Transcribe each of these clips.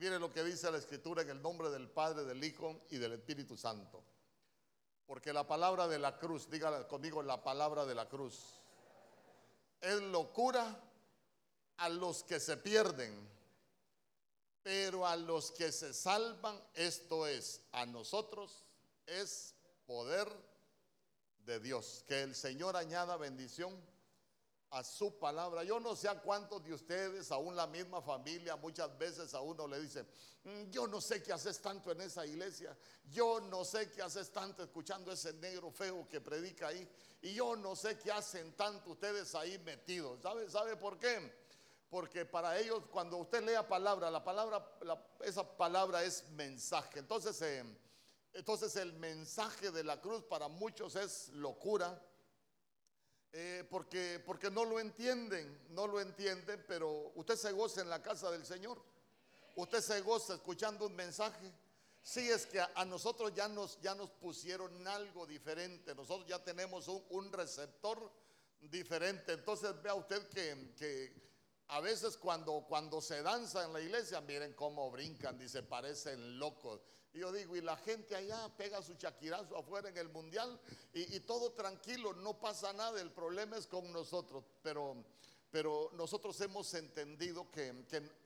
mire lo que dice la escritura en el nombre del Padre, del Hijo y del Espíritu Santo. Porque la palabra de la cruz, dígala conmigo, la palabra de la cruz, es locura a los que se pierden, pero a los que se salvan, esto es, a nosotros, es poder de Dios. Que el Señor añada bendición a su palabra. Yo no sé a cuántos de ustedes, aún la misma familia, muchas veces a uno le dice, mm, yo no sé qué haces tanto en esa iglesia, yo no sé qué haces tanto escuchando ese negro feo que predica ahí, y yo no sé qué hacen tanto ustedes ahí metidos. ¿Sabe, sabe por qué? Porque para ellos, cuando usted lea palabra, la palabra, esa palabra es mensaje. Entonces, eh, entonces el mensaje de la cruz para muchos es locura eh, porque, porque no lo entienden, no lo entienden, pero usted se goza en la casa del Señor. Usted se goza escuchando un mensaje. Sí, es que a, nosotros ya nos, ya nos pusieron algo diferente. Nosotros ya tenemos un, receptor diferente. Entonces vea usted que, que, a veces cuando, cuando se danza en la iglesia, miren cómo brincan, dice, parecen locos. Y yo digo, y la gente allá pega su chaquirazo afuera en el mundial y, todo tranquilo, no pasa nada, el problema es con nosotros. Pero, pero nosotros hemos entendido que,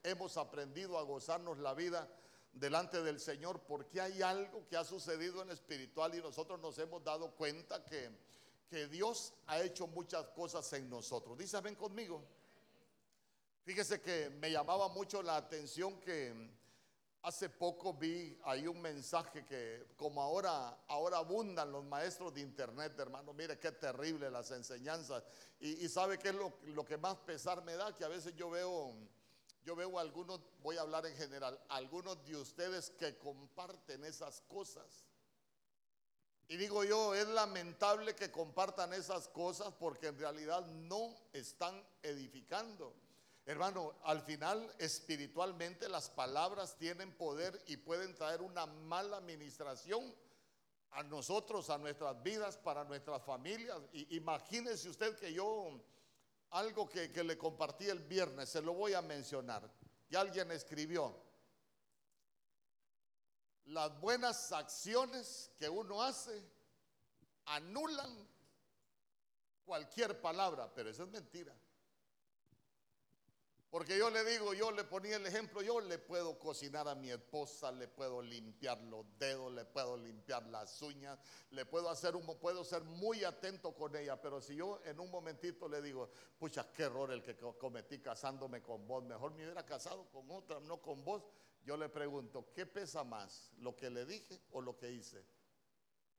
hemos aprendido a gozarnos la vida delante del Señor porque hay algo que ha sucedido en espiritual y nosotros nos hemos dado cuenta que, que Dios ha hecho muchas cosas en nosotros. Dice, ven conmigo. Fíjese que me llamaba mucho la atención que Hace poco vi ahí un mensaje que como ahora, ahora abundan los maestros de internet, hermano, mire qué terrible las enseñanzas. Y, sabe qué es lo, lo, que más pesar me da, que a veces yo veo, yo veo algunos, voy a hablar en general, algunos de ustedes que comparten esas cosas. Y digo yo, es lamentable que compartan esas cosas porque en realidad no están edificando. Hermano, al final espiritualmente las palabras tienen poder y pueden traer una mala administración a nosotros, a nuestras vidas, para nuestras familias. Y imagínese usted que yo, algo que, que le compartí el viernes, se lo voy a mencionar. Y alguien escribió, las buenas acciones que uno hace anulan cualquier palabra, pero eso es mentira. Porque yo le digo, yo le ponía el ejemplo, yo le puedo cocinar a mi esposa, le puedo limpiar los dedos, le puedo limpiar las uñas, le puedo hacer un, puedo ser muy atento con ella, pero si yo en un momentito le digo, pucha, qué error el que cometí casándome con vos, mejor me hubiera casado con otra, no con vos, yo le pregunto, ¿qué pesa más, lo que le dije o lo que hice?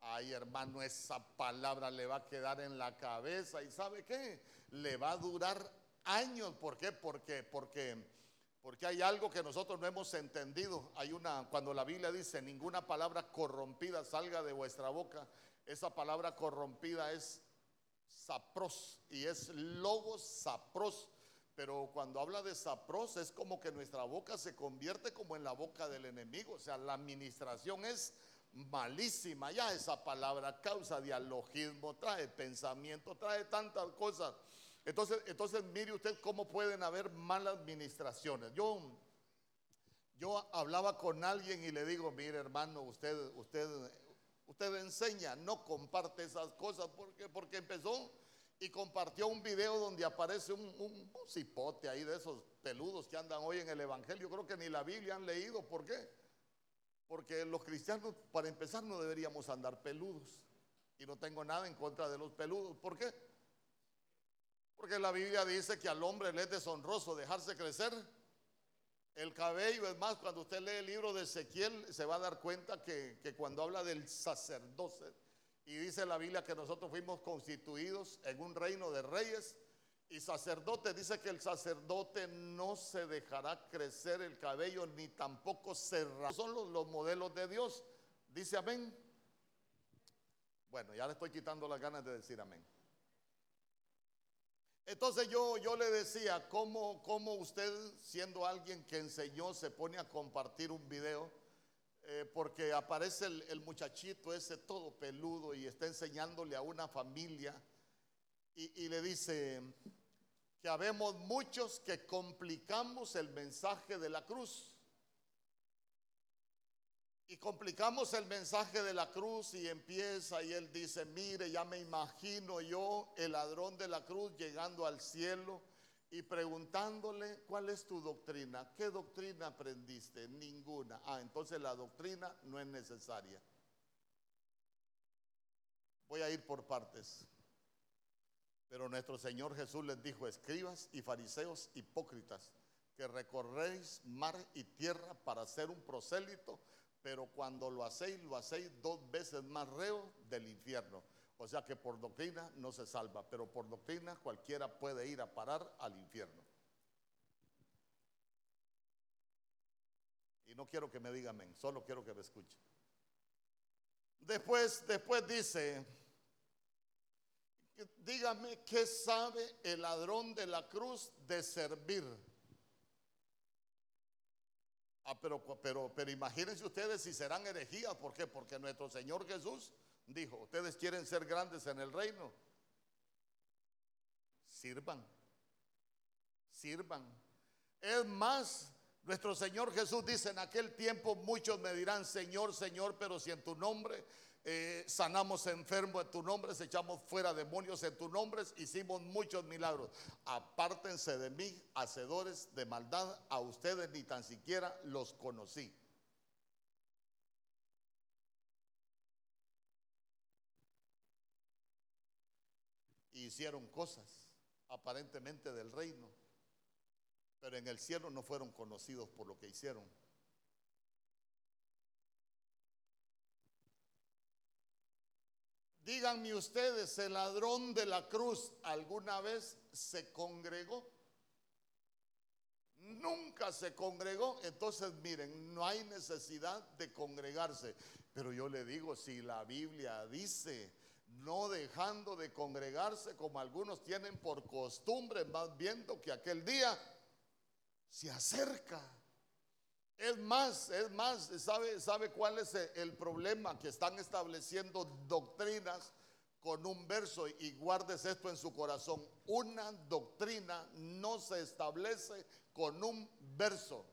Ay, hermano, esa palabra le va a quedar en la cabeza y ¿sabe qué? Le va a durar años. ¿Por qué? Porque, porque, porque hay algo que nosotros no hemos entendido. Hay una, cuando la Biblia dice, ninguna palabra corrompida salga de vuestra boca, esa palabra corrompida es sapros y es logos sapros. Pero cuando habla de sapros es como que nuestra boca se convierte como en la boca del enemigo. O sea, la administración es malísima. Ya esa palabra causa dialogismo, trae pensamiento, trae tantas cosas. Entonces, entonces mire usted cómo pueden haber malas administraciones. Yo, yo hablaba con alguien y le digo, mire hermano, usted, usted, usted enseña, no comparte esas cosas porque, porque empezó y compartió un video donde aparece un, un, cipote ahí de esos peludos que andan hoy en el Evangelio. Creo que ni la Biblia han leído. ¿Por qué? Porque los cristianos, para empezar, no deberíamos andar peludos. Y no tengo nada en contra de los peludos. ¿Por qué? Porque la Biblia dice que al hombre le es deshonroso dejarse crecer el cabello. Es más, cuando usted lee el libro de Ezequiel, se va a dar cuenta que, cuando habla del sacerdote, y dice la Biblia que nosotros fuimos constituidos en un reino de reyes y sacerdote, dice que el sacerdote no se dejará crecer el cabello ni tampoco se Son los modelos de Dios. Dice amén. Bueno, ya le estoy quitando las ganas de decir amén. Entonces yo, yo le decía, ¿cómo, ¿cómo, usted siendo alguien que enseñó se pone a compartir un video? Eh, porque aparece el, muchachito ese todo peludo y está enseñándole a una familia y, y le dice que habemos muchos que complicamos el mensaje de la cruz. Y complicamos el mensaje de la cruz y empieza y él dice, mire, ya me imagino yo el ladrón de la cruz llegando al cielo y preguntándole, ¿cuál es tu doctrina? ¿Qué doctrina aprendiste? Ninguna. Ah, entonces la doctrina no es necesaria. Voy a ir por partes. Pero nuestro Señor Jesús les dijo, escribas y fariseos hipócritas, que recorréis mar y tierra para ser un prosélito pero cuando lo hacéis, lo hacéis dos veces más reo del infierno. O sea que por doctrina no se salva, pero por doctrina cualquiera puede ir a parar al infierno. Y no quiero que me digan amén, solo quiero que me escuchen. Después, después dice, dígame qué sabe el ladrón de la cruz de servir. Ah, pero, pero, pero imagínense ustedes si serán herejías. ¿Por qué? Porque nuestro Señor Jesús dijo, ustedes quieren ser grandes en el reino. Sirvan. Sirvan. Es más, nuestro Señor Jesús dice, en aquel tiempo muchos me dirán, Señor, Señor, pero si en tu nombre eh, sanamos enfermos en tu nombre, echamos fuera demonios en tu nombre, hicimos muchos milagros. Apártense de mí, hacedores de maldad, a ustedes ni tan siquiera los conocí. hicieron cosas aparentemente del reino, pero en el cielo no fueron conocidos por lo que hicieron. Díganme ustedes, ¿el ladrón de la cruz alguna vez se congregó? Nunca se congregó. Entonces, miren, no hay necesidad de congregarse. Pero yo le digo, si la Biblia dice, no dejando de congregarse como algunos tienen por costumbre, más viendo que aquel día se acerca. Es más, es más, ¿sabe, sabe cuál es el problema? Que están estableciendo doctrinas con un verso y guardes esto en su corazón. Una doctrina no se establece con un verso.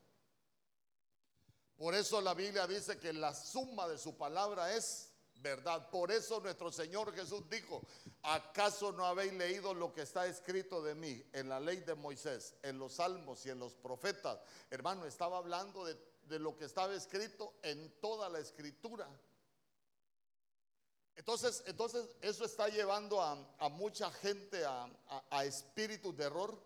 Por eso la Biblia dice que la suma de su palabra es verdad. Por eso nuestro Señor Jesús dijo, ¿acaso no habéis leído lo que está escrito de mí en la ley de Moisés, en los salmos y en los profetas? Hermano, estaba hablando de, lo que estaba escrito en toda la escritura. Entonces, entonces eso está llevando a, mucha gente a, a espíritus de error,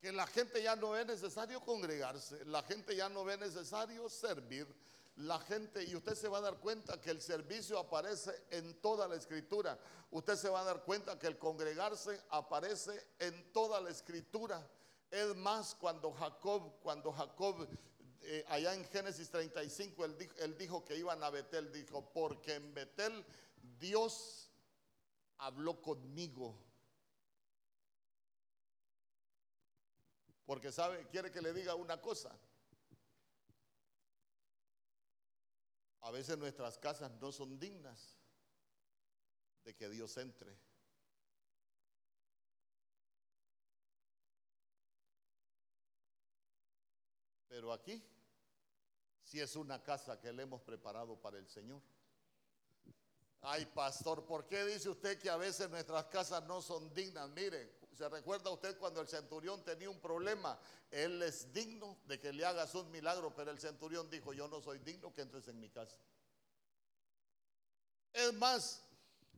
que la gente ya no ve necesario congregarse, la gente ya no ve necesario servir, la gente, y usted se va a dar cuenta que el servicio aparece en toda la escritura. Usted se va a dar cuenta que el congregarse aparece en toda la escritura. Es más, cuando Jacob, cuando Jacob, eh, allá en Génesis 35, él dijo, él dijo que iban a Betel, dijo, porque en Betel Dios habló conmigo. Porque sabe, quiere que le diga una cosa. A veces nuestras casas no son dignas de que Dios entre. Pero aquí sí es una casa que le hemos preparado para el Señor. Ay, pastor, ¿por qué dice usted que a veces nuestras casas no son dignas? Mire, ¿se recuerda usted cuando el centurión tenía un problema? Él es digno de que le hagas un milagro, pero el centurión dijo, yo no soy digno que entres en mi casa. Es más,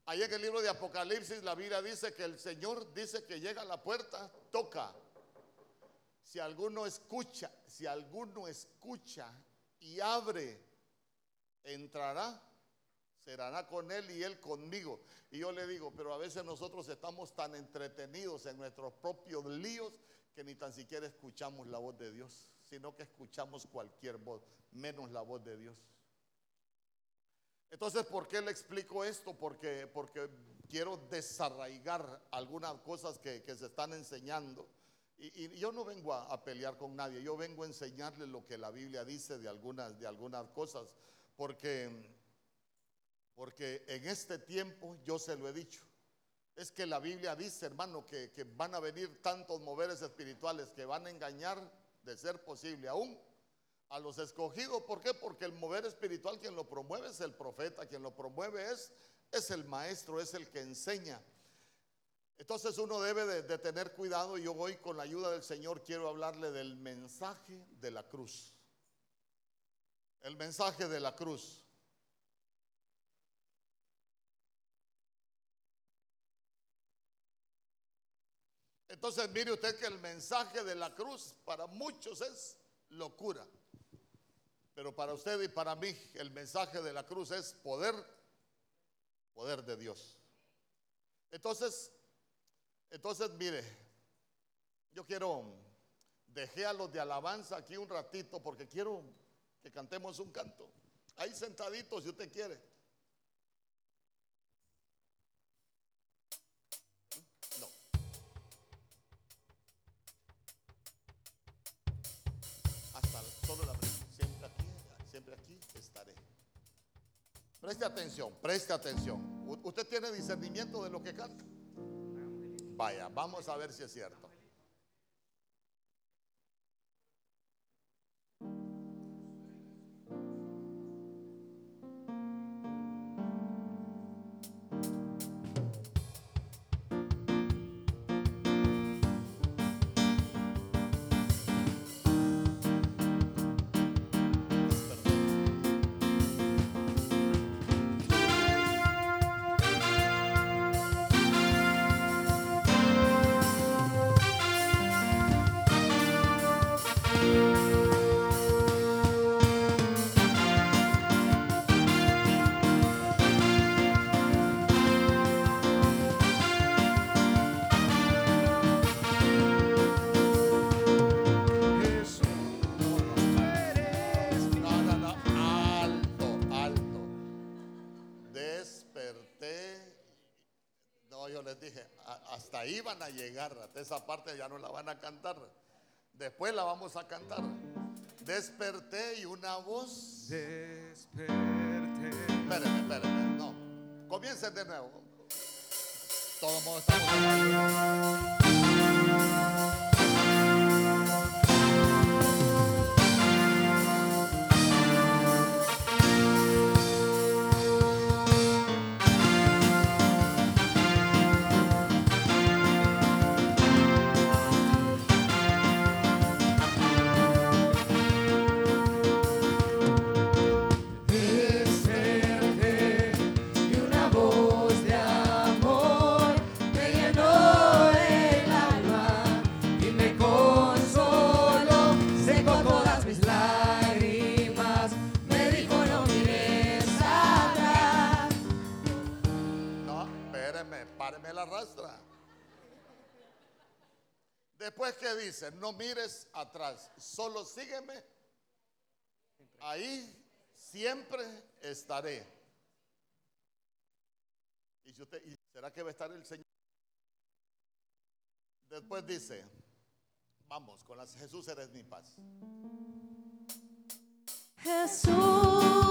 ahí en el libro de Apocalipsis la Biblia dice que el Señor dice que llega a la puerta, toca. Si alguno escucha, si alguno escucha y abre, entrará será con él y él conmigo. Y yo le digo, pero a veces nosotros estamos tan entretenidos en nuestros propios líos que ni tan siquiera escuchamos la voz de Dios, sino que escuchamos cualquier voz, menos la voz de Dios. Entonces, ¿por qué le explico esto? Porque, porque quiero desarraigar algunas cosas que, se están enseñando. Y, yo no vengo a, pelear con nadie, yo vengo a enseñarle lo que la Biblia dice de algunas, de algunas cosas. Porque porque en este tiempo yo se lo he dicho. Es que la Biblia dice, hermano, que, van a venir tantos moveres espirituales que van a engañar, de ser posible, aún a los escogidos. ¿Por qué? Porque el mover espiritual quien lo promueve es el profeta, quien lo promueve es, el maestro, es el que enseña. Entonces uno debe de, de tener cuidado y yo hoy con la ayuda del Señor quiero hablarle del mensaje de la cruz. El mensaje de la cruz. Entonces mire usted que el mensaje de la cruz para muchos es locura. Pero para usted y para mí el mensaje de la cruz es poder, poder de Dios. Entonces, entonces mire, yo quiero, dejé a los de alabanza aquí un ratito porque quiero que cantemos un canto. Ahí sentaditos si usted quiere. Preste atención, preste atención. Usted tiene discernimiento de lo que canta. Vaya, vamos a ver si es cierto. Van a llegar, hasta esa parte ya no la van a cantar. Después la vamos a cantar. Desperté y una voz. Desperté. Espérenme, espérenme, no. Comiencen de nuevo. Todo mundo estamos. Después que dice, no mires atrás, solo sígueme. Ahí siempre estaré. Y, si usted, ¿y será que va a estar el Señor? Después dice, vamos, con las Jesús eres mi paz. Jesús,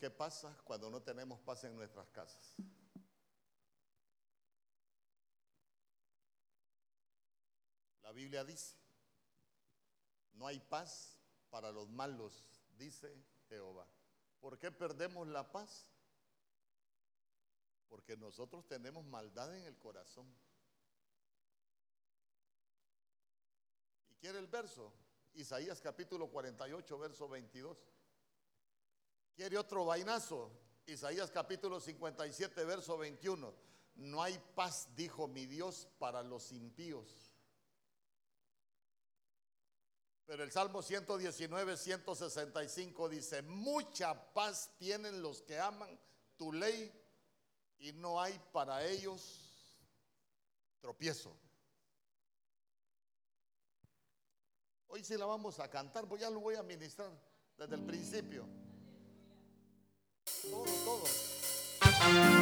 qué pasa cuando no tenemos paz en nuestras casas? La Biblia dice, no hay paz para los malos, dice Jehová. ¿Por qué perdemos la paz? Porque nosotros tenemos maldad en el corazón. ¿Y quiere el verso? Isaías capítulo 48, verso 22. ¿Quiere otro vainazo? Isaías capítulo 57, verso 21. No hay paz, dijo mi Dios, para los impíos. Pero el Salmo 119, 165 dice, mucha paz tienen los que aman tu ley y no hay para ellos tropiezo. Hoy sí la vamos a cantar, pues ya lo voy a ministrar desde el principio todo, todo.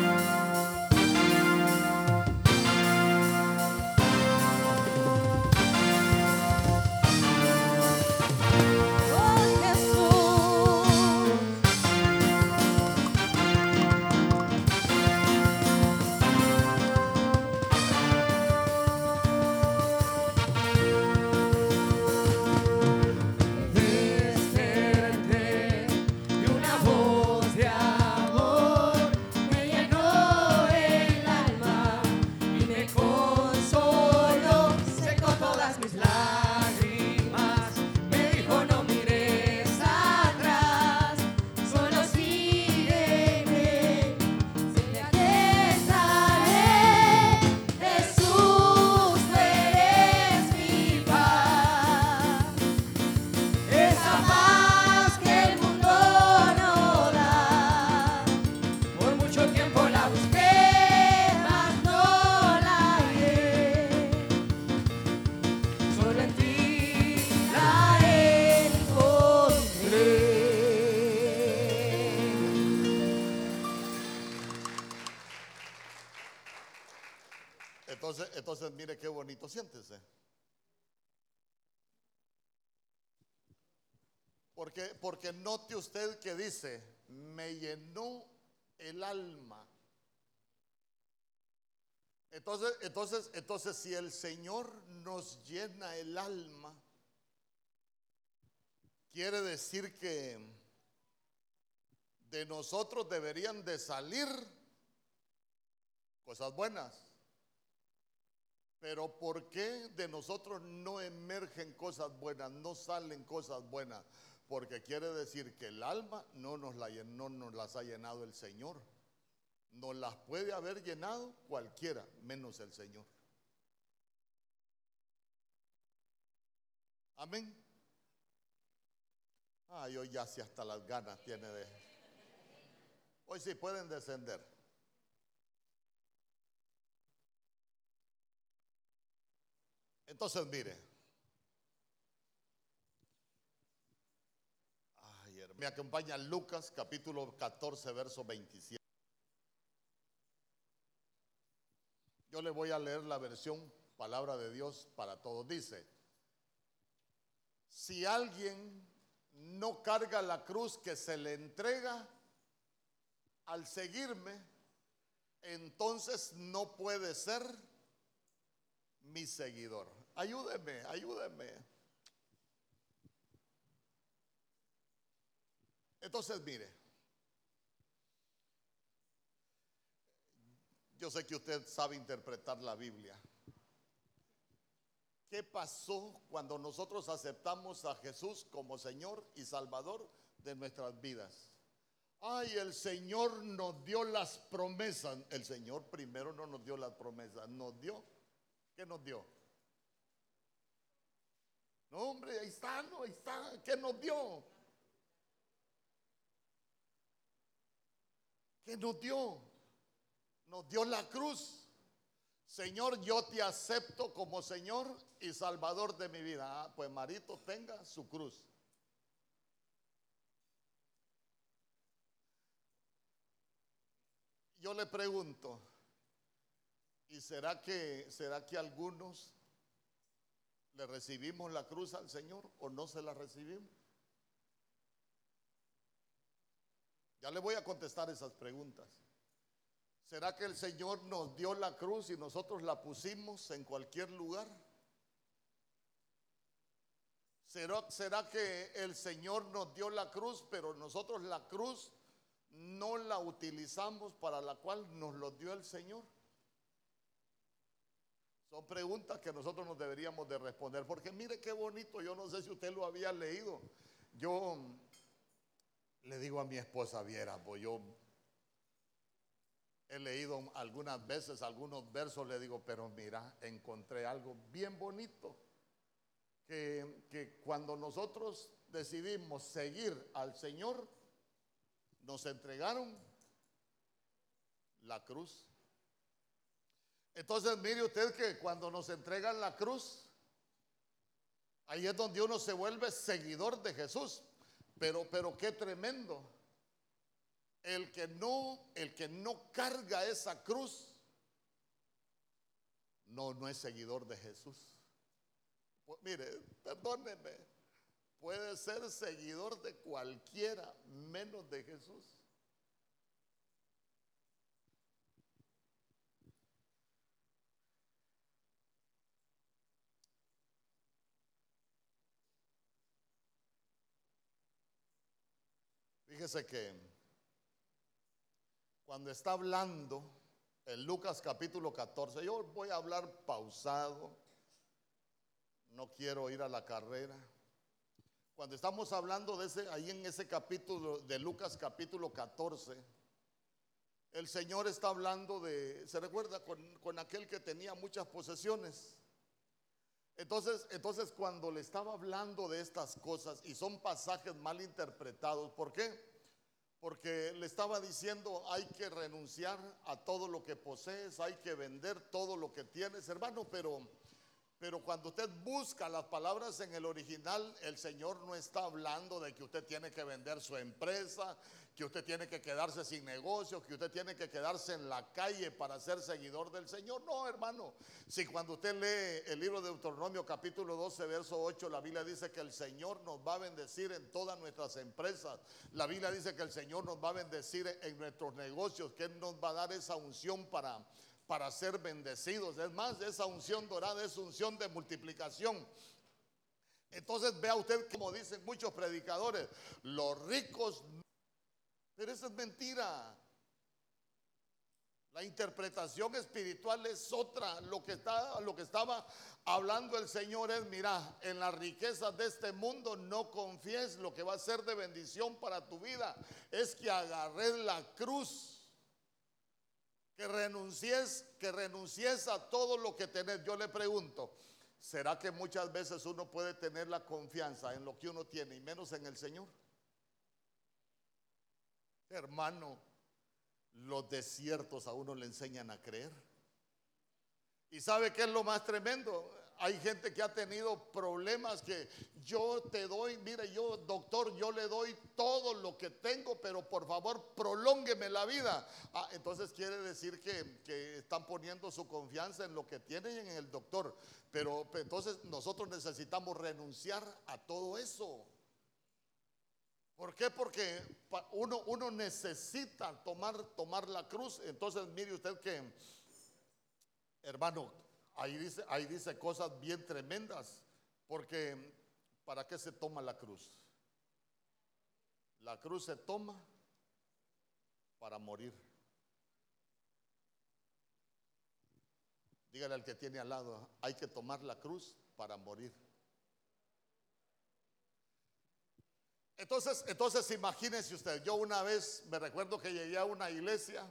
Dice, me llenó el alma. Entonces, entonces, entonces, si el Señor nos llena el alma, quiere decir que de nosotros deberían de salir cosas buenas. Pero ¿por qué de nosotros no emergen cosas buenas, no salen cosas buenas? Porque quiere decir que el alma no nos, la, no nos las ha llenado el Señor. Nos las puede haber llenado cualquiera, menos el Señor. Amén. Ay, hoy ya si hasta las ganas tiene de... Hoy sí pueden descender. Entonces, mire. Ay, hermano. Me acompaña Lucas capítulo 14, verso 27. Yo le voy a leer la versión palabra de Dios para todos. Dice, si alguien no carga la cruz que se le entrega al seguirme, entonces no puede ser mi seguidor. Ayúdeme, ayúdeme. Entonces, mire, yo sé que usted sabe interpretar la Biblia. ¿Qué pasó cuando nosotros aceptamos a Jesús como Señor y Salvador de nuestras vidas? Ay, el Señor nos dio las promesas. El Señor primero no nos dio las promesas, nos dio. ¿Qué nos dio? No, hombre, ahí está, no, ahí está. ¿Qué nos dio? ¿Qué nos dio? Nos dio la cruz. Señor, yo te acepto como Señor y Salvador de mi vida. Ah, pues Marito, tenga su cruz. Yo le pregunto, ¿y será que será que algunos le recibimos la cruz al Señor o no se la recibimos? Ya le voy a contestar esas preguntas. ¿Será que el Señor nos dio la cruz y nosotros la pusimos en cualquier lugar? ¿Será, que el Señor nos dio la cruz, pero nosotros la cruz no la utilizamos para la cual nos lo dio el Señor? Son preguntas que nosotros nos deberíamos de responder, porque mire qué bonito, yo no sé si usted lo había leído. Yo le digo a mi esposa, viera, pues yo he leído algunas veces algunos versos, le digo, pero mira, encontré algo bien bonito, que, que cuando nosotros decidimos seguir al Señor, nos entregaron la cruz. Entonces mire usted que cuando nos entregan la cruz, ahí es donde uno se vuelve seguidor de Jesús. Pero, pero qué tremendo. el que no, el que no carga esa cruz, no, no es seguidor de Jesús. Pues, mire, perdóneme, puede ser seguidor de cualquiera menos de Jesús. Fíjese que cuando está hablando en Lucas capítulo 14, yo voy a hablar pausado, no quiero ir a la carrera. Cuando estamos hablando de ese, ahí en ese capítulo de Lucas capítulo 14, el Señor está hablando de, ¿se recuerda? Con, con aquel que tenía muchas posesiones. Entonces, entonces cuando le estaba hablando de estas cosas, y son pasajes mal interpretados, ¿por qué? Porque le estaba diciendo, hay que renunciar a todo lo que posees, hay que vender todo lo que tienes, hermano, pero, pero cuando usted busca las palabras en el original, el Señor no está hablando de que usted tiene que vender su empresa, que usted tiene que quedarse sin negocio, que usted tiene que quedarse en la calle para ser seguidor del Señor. No, hermano. Si cuando usted lee el libro de Deuteronomio capítulo 12, verso 8, la Biblia dice que el Señor nos va a bendecir en todas nuestras empresas. La Biblia dice que el Señor nos va a bendecir en nuestros negocios, que Él nos va a dar esa unción para, para ser bendecidos. Es más, esa unción dorada es unción de multiplicación. Entonces vea usted como dicen muchos predicadores, los ricos pero eso es mentira. La interpretación espiritual es otra. Lo que, está, lo que estaba hablando el Señor es, mira, en las riquezas de este mundo no confíes. Lo que va a ser de bendición para tu vida es que agarres la cruz. Que renuncies, que renuncies a todo lo que tenés. Yo le pregunto, ¿será que muchas veces uno puede tener la confianza en lo que uno tiene y menos en el Señor? Hermano, los desiertos a uno le enseñan a creer. ¿Y sabe qué es lo más tremendo? Hay gente que ha tenido problemas que yo te doy, mire, yo doctor, yo le doy todo lo que tengo, pero por favor prolóngueme la vida. Ah, entonces quiere decir que, que, están poniendo su confianza en lo que tienen en el doctor. Pero entonces nosotros necesitamos renunciar a todo eso. ¿Por qué? Porque uno, uno necesita tomar, tomar la cruz. Entonces, mire usted que, hermano, ahí dice, ahí dice cosas bien tremendas. Porque, ¿para qué se toma la cruz? La cruz se toma para morir. Dígale al que tiene al lado, hay que tomar la cruz para morir. Entonces, entonces imagínense usted, yo una vez me recuerdo que llegué a una iglesia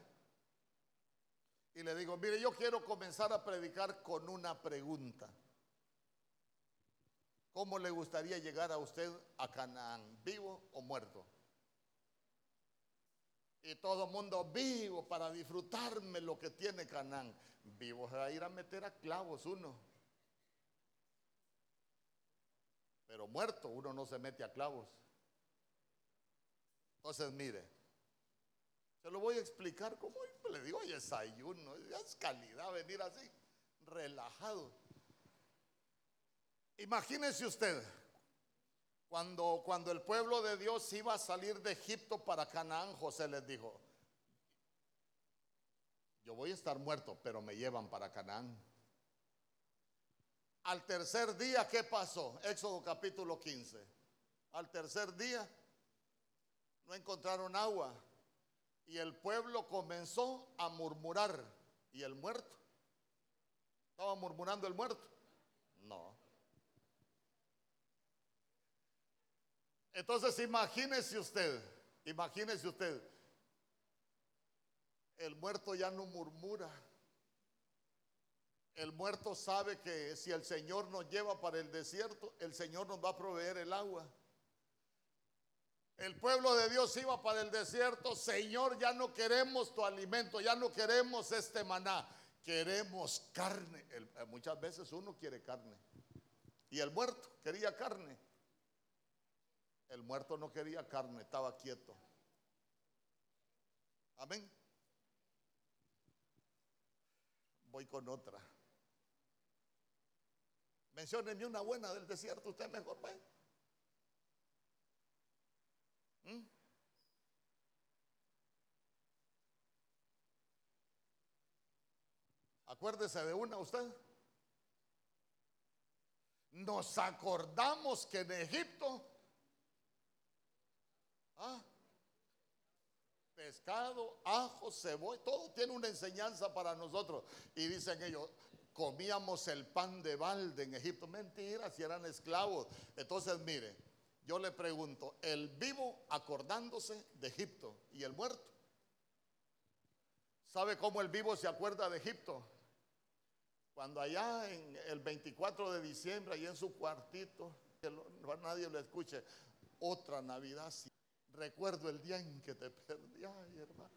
y le digo, mire, yo quiero comenzar a predicar con una pregunta. ¿Cómo le gustaría llegar a usted a Canaán, vivo o muerto? Y todo el mundo vivo para disfrutarme lo que tiene Canaán. Vivo a ir a meter a clavos uno. Pero muerto uno no se mete a clavos. Entonces, mire, se lo voy a explicar como le digo, oye, desayuno, es calidad venir así, relajado. Imagínese usted, cuando, cuando el pueblo de Dios iba a salir de Egipto para Canaán, José les dijo, yo voy a estar muerto, pero me llevan para Canaán. Al tercer día, ¿qué pasó? Éxodo capítulo 15. Al tercer día, no encontraron agua. Y el pueblo comenzó a murmurar. ¿Y el muerto? ¿Estaba murmurando el muerto? No. Entonces imagínese usted, imagínese usted, el muerto ya no murmura. El muerto sabe que si el Señor nos lleva para el desierto, el Señor nos va a proveer el agua. El pueblo de Dios iba para el desierto, Señor, ya no queremos tu alimento, ya no queremos este maná, queremos carne. Eh, muchas veces uno quiere carne. Y el muerto quería carne. El muerto no quería carne, estaba quieto. Amén. Voy con otra. Menciónenme una buena del desierto, usted mejor ve. ¿Mm? Acuérdese de una usted. Nos acordamos que en Egipto, ah, pescado, ajo, cebolla, todo tiene una enseñanza para nosotros. Y dicen ellos, comíamos el pan de balde en Egipto. Mentira, si eran esclavos. Entonces, mire, yo le pregunto, el vivo acordándose de Egipto y el muerto. ¿Sabe cómo el vivo se acuerda de Egipto? Cuando allá en el 24 de diciembre, allá en su cuartito, que nadie lo escuche, otra Navidad. Recuerdo el día en que te perdí, ay hermano.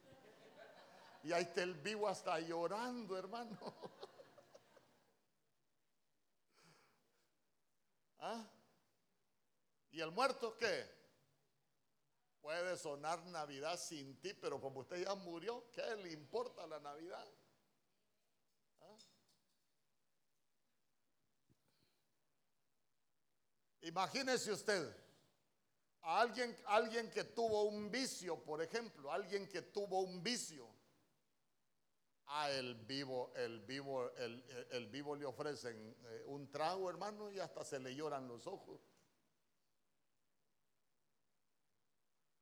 Y ahí está el vivo hasta llorando, hermano. ¿Ah? ¿Y el muerto qué? Puede sonar Navidad sin ti, pero como usted ya murió, ¿qué le importa la Navidad? ¿Ah? Imagínese usted a alguien, alguien que tuvo un vicio, por ejemplo, alguien que tuvo un vicio. A el vivo, el vivo, el, el vivo le ofrecen eh, un trago, hermano, y hasta se le lloran los ojos.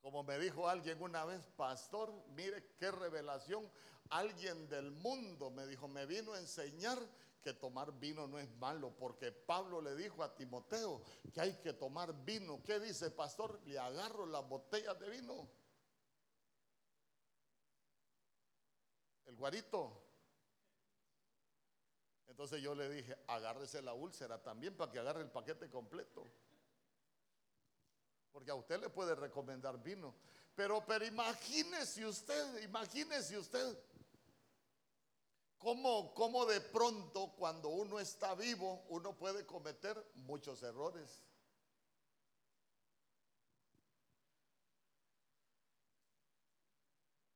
Como me dijo alguien una vez, pastor, mire qué revelación. Alguien del mundo me dijo, me vino a enseñar que tomar vino no es malo, porque Pablo le dijo a Timoteo que hay que tomar vino. ¿Qué dice, pastor? Le agarro las botellas de vino. El guarito. Entonces yo le dije, agárrese la úlcera también para que agarre el paquete completo. Porque a usted le puede recomendar vino. Pero, pero imagínese usted, imagínese usted cómo, cómo de pronto cuando uno está vivo uno puede cometer muchos errores.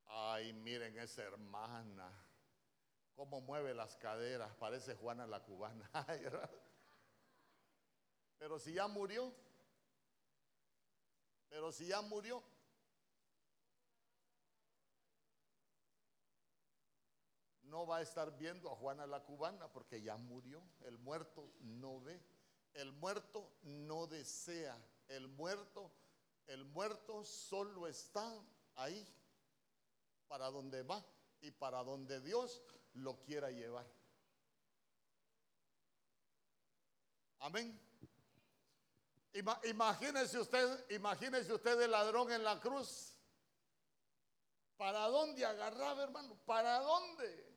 Ay, miren esa hermana, cómo mueve las caderas, parece Juana la cubana. Pero si ya murió, pero si ya murió, no va a estar viendo a Juana la cubana porque ya murió. El muerto no ve, el muerto no desea, el muerto, el muerto solo está ahí para donde va y para donde Dios lo quiera llevar. Amén. Imagínese usted, imagínese usted el ladrón en la cruz. ¿Para dónde agarraba, hermano? ¿Para dónde?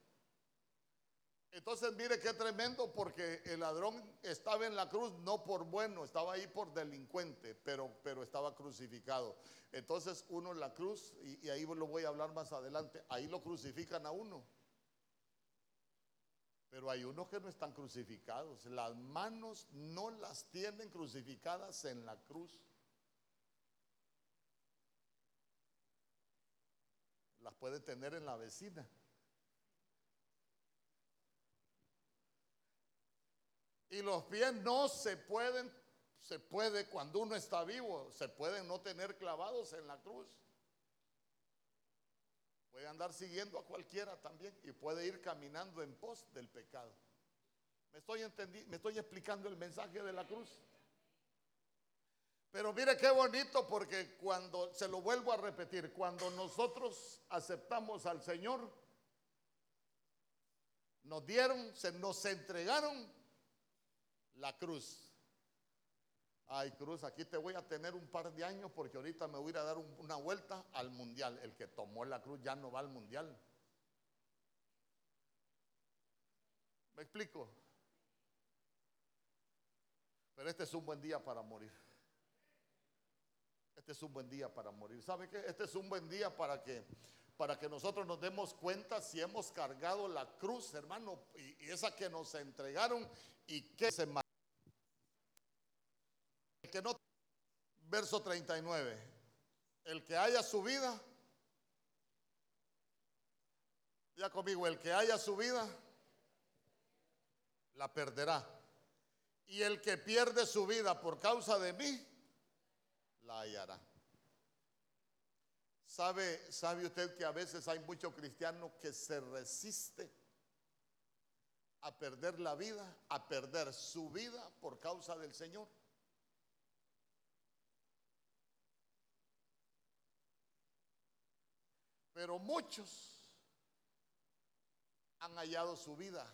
Entonces mire qué tremendo porque el ladrón estaba en la cruz no por bueno, estaba ahí por delincuente, pero, pero estaba crucificado. Entonces uno en la cruz, y, y ahí lo voy a hablar más adelante, ahí lo crucifican a uno. Pero hay unos que no están crucificados. Las manos no las tienen crucificadas en la cruz. Las puede tener en la vecina. Y los pies no se pueden, se puede cuando uno está vivo, se pueden no tener clavados en la cruz. Puede andar siguiendo a cualquiera también y puede ir caminando en pos del pecado. Me estoy, me estoy explicando el mensaje de la cruz. Pero mire qué bonito porque cuando, se lo vuelvo a repetir, cuando nosotros aceptamos al Señor, nos dieron, se nos entregaron la cruz. Ay, Cruz, aquí te voy a tener un par de años porque ahorita me voy a ir a dar una vuelta al mundial. El que tomó la cruz ya no va al mundial. ¿Me explico? Pero este es un buen día para morir. Este es un buen día para morir. ¿Sabe qué? Este es un buen día para que para que nosotros nos demos cuenta si hemos cargado la cruz, hermano, y, esa que nos entregaron y que se el que no, verso 39, el que haya su vida, ya conmigo, el que haya su vida, la perderá. Y el que pierde su vida por causa de mí, la hallará. ¿Sabe, ¿Sabe usted que a veces hay muchos cristianos que se resiste a perder la vida, a perder su vida por causa del Señor? Pero muchos han hallado su vida.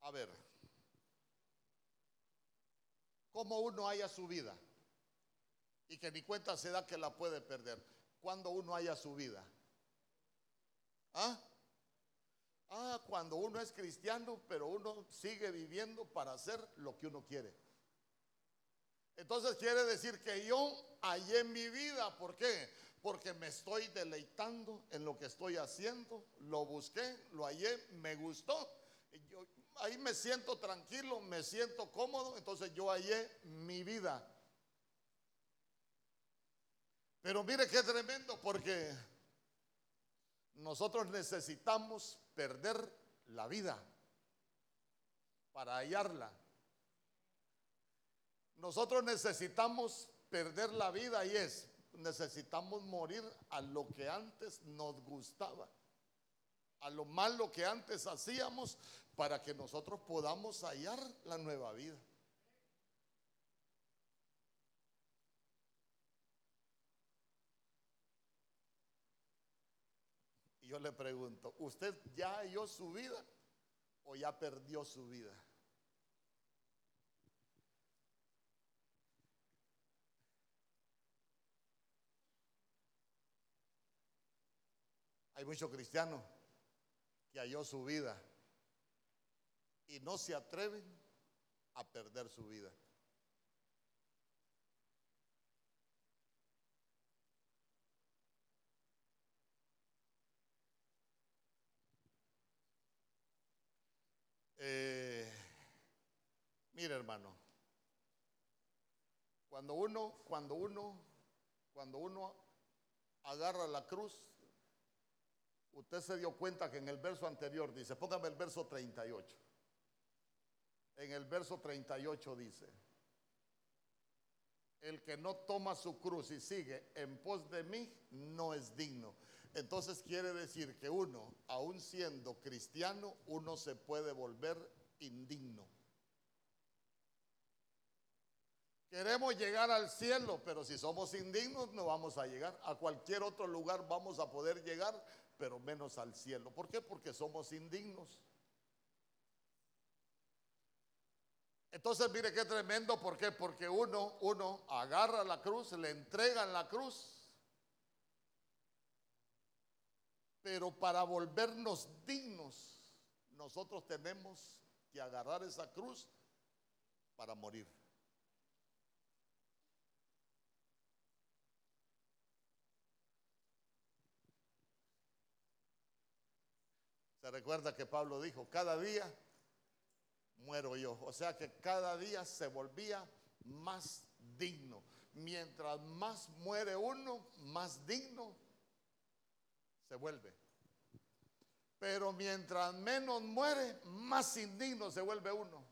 A ver, ¿cómo uno halla su vida? Y que mi cuenta se da que la puede perder. Cuando uno halla su vida? ¿Ah? Ah, cuando uno es cristiano, pero uno sigue viviendo para hacer lo que uno quiere. Entonces quiere decir que yo hallé mi vida, ¿por qué? Porque me estoy deleitando en lo que estoy haciendo, lo busqué, lo hallé, me gustó. Yo, ahí me siento tranquilo, me siento cómodo, entonces yo hallé mi vida. Pero mire qué tremendo, porque nosotros necesitamos perder la vida para hallarla. Nosotros necesitamos perder la vida y es, necesitamos morir a lo que antes nos gustaba, a lo malo que antes hacíamos para que nosotros podamos hallar la nueva vida. Y yo le pregunto, ¿usted ya halló su vida o ya perdió su vida? Hay muchos cristianos que halló su vida y no se atreven a perder su vida. Eh, mira, hermano, cuando uno, cuando uno, cuando uno agarra la cruz, Usted se dio cuenta que en el verso anterior dice, póngame el verso 38. En el verso 38 dice, el que no toma su cruz y sigue en pos de mí no es digno. Entonces quiere decir que uno, aun siendo cristiano, uno se puede volver indigno. Queremos llegar al cielo, pero si somos indignos no vamos a llegar. A cualquier otro lugar vamos a poder llegar, pero menos al cielo. ¿Por qué? Porque somos indignos. Entonces, mire qué tremendo, ¿por qué? Porque uno, uno agarra la cruz, le entregan la cruz, pero para volvernos dignos, nosotros tenemos que agarrar esa cruz para morir. Se recuerda que Pablo dijo, cada día muero yo. O sea que cada día se volvía más digno. Mientras más muere uno, más digno se vuelve. Pero mientras menos muere, más indigno se vuelve uno.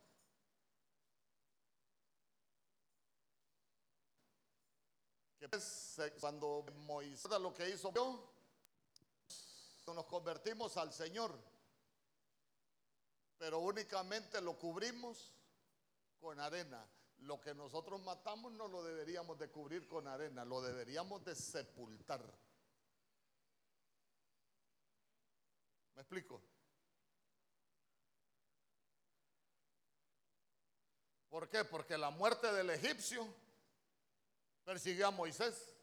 Cuando Moisés lo que hizo yo, nos convertimos al Señor, pero únicamente lo cubrimos con arena. Lo que nosotros matamos no lo deberíamos de cubrir con arena, lo deberíamos de sepultar. ¿Me explico? ¿Por qué? Porque la muerte del egipcio persiguió a Moisés.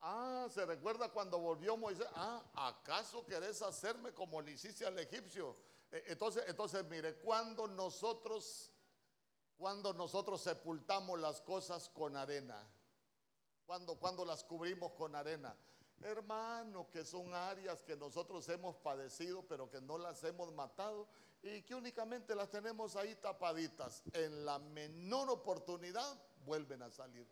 Ah, se recuerda cuando volvió Moisés. Ah, ¿acaso querés hacerme como le hiciste al egipcio? Eh, entonces, entonces mire, cuando nosotros, cuando nosotros sepultamos las cosas con arena, cuando, cuando las cubrimos con arena, hermano, que son áreas que nosotros hemos padecido, pero que no las hemos matado y que únicamente las tenemos ahí tapaditas. En la menor oportunidad vuelven a salir.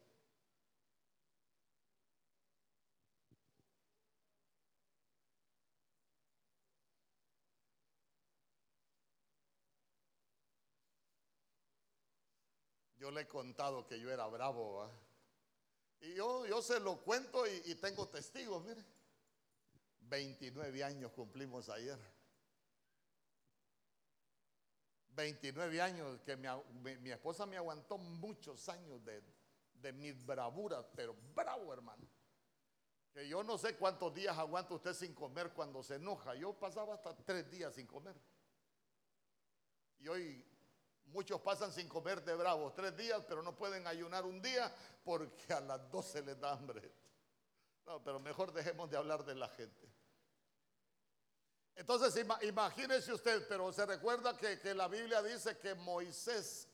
Yo le he contado que yo era bravo, ¿va? Y yo, yo se lo cuento y, tengo testigos, mire. 29 años cumplimos ayer. 29 años que mi, mi- mi esposa me aguantó muchos años de, de mis bravuras, pero bravo hermano. Que yo no sé cuántos días aguanta usted sin comer cuando se enoja. Yo pasaba hasta tres días sin comer. Y hoy muchos pasan sin comer de bravos tres días, pero no pueden ayunar un día porque a las 12 les da hambre. Pero mejor dejemos de hablar de la gente. Entonces ima- imagínese usted, pero se recuerda que, que la Biblia dice que Moisés,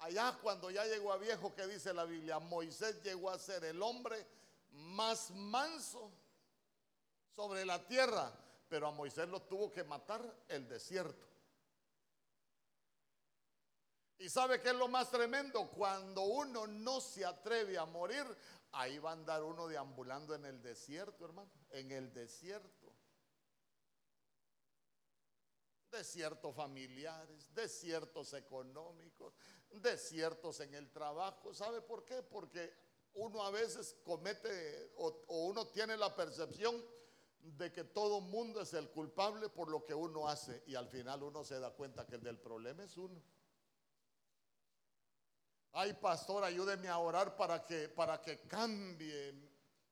allá cuando ya llegó a viejo, que dice la Biblia, Moisés llegó a ser el hombre más manso sobre la tierra, pero a Moisés lo tuvo que matar el desierto. ¿Y sabe qué es lo más tremendo? Cuando uno no se atreve a morir, ahí va a andar uno deambulando en el desierto, hermano, en el desierto. Desiertos familiares, desiertos económicos, desiertos en el trabajo. ¿Sabe por qué? Porque uno a veces comete o, o uno tiene la percepción de que todo mundo es el culpable por lo que uno hace y al final uno se da cuenta que el del problema es uno. Ay, pastor, ayúdeme a orar para que, para que cambie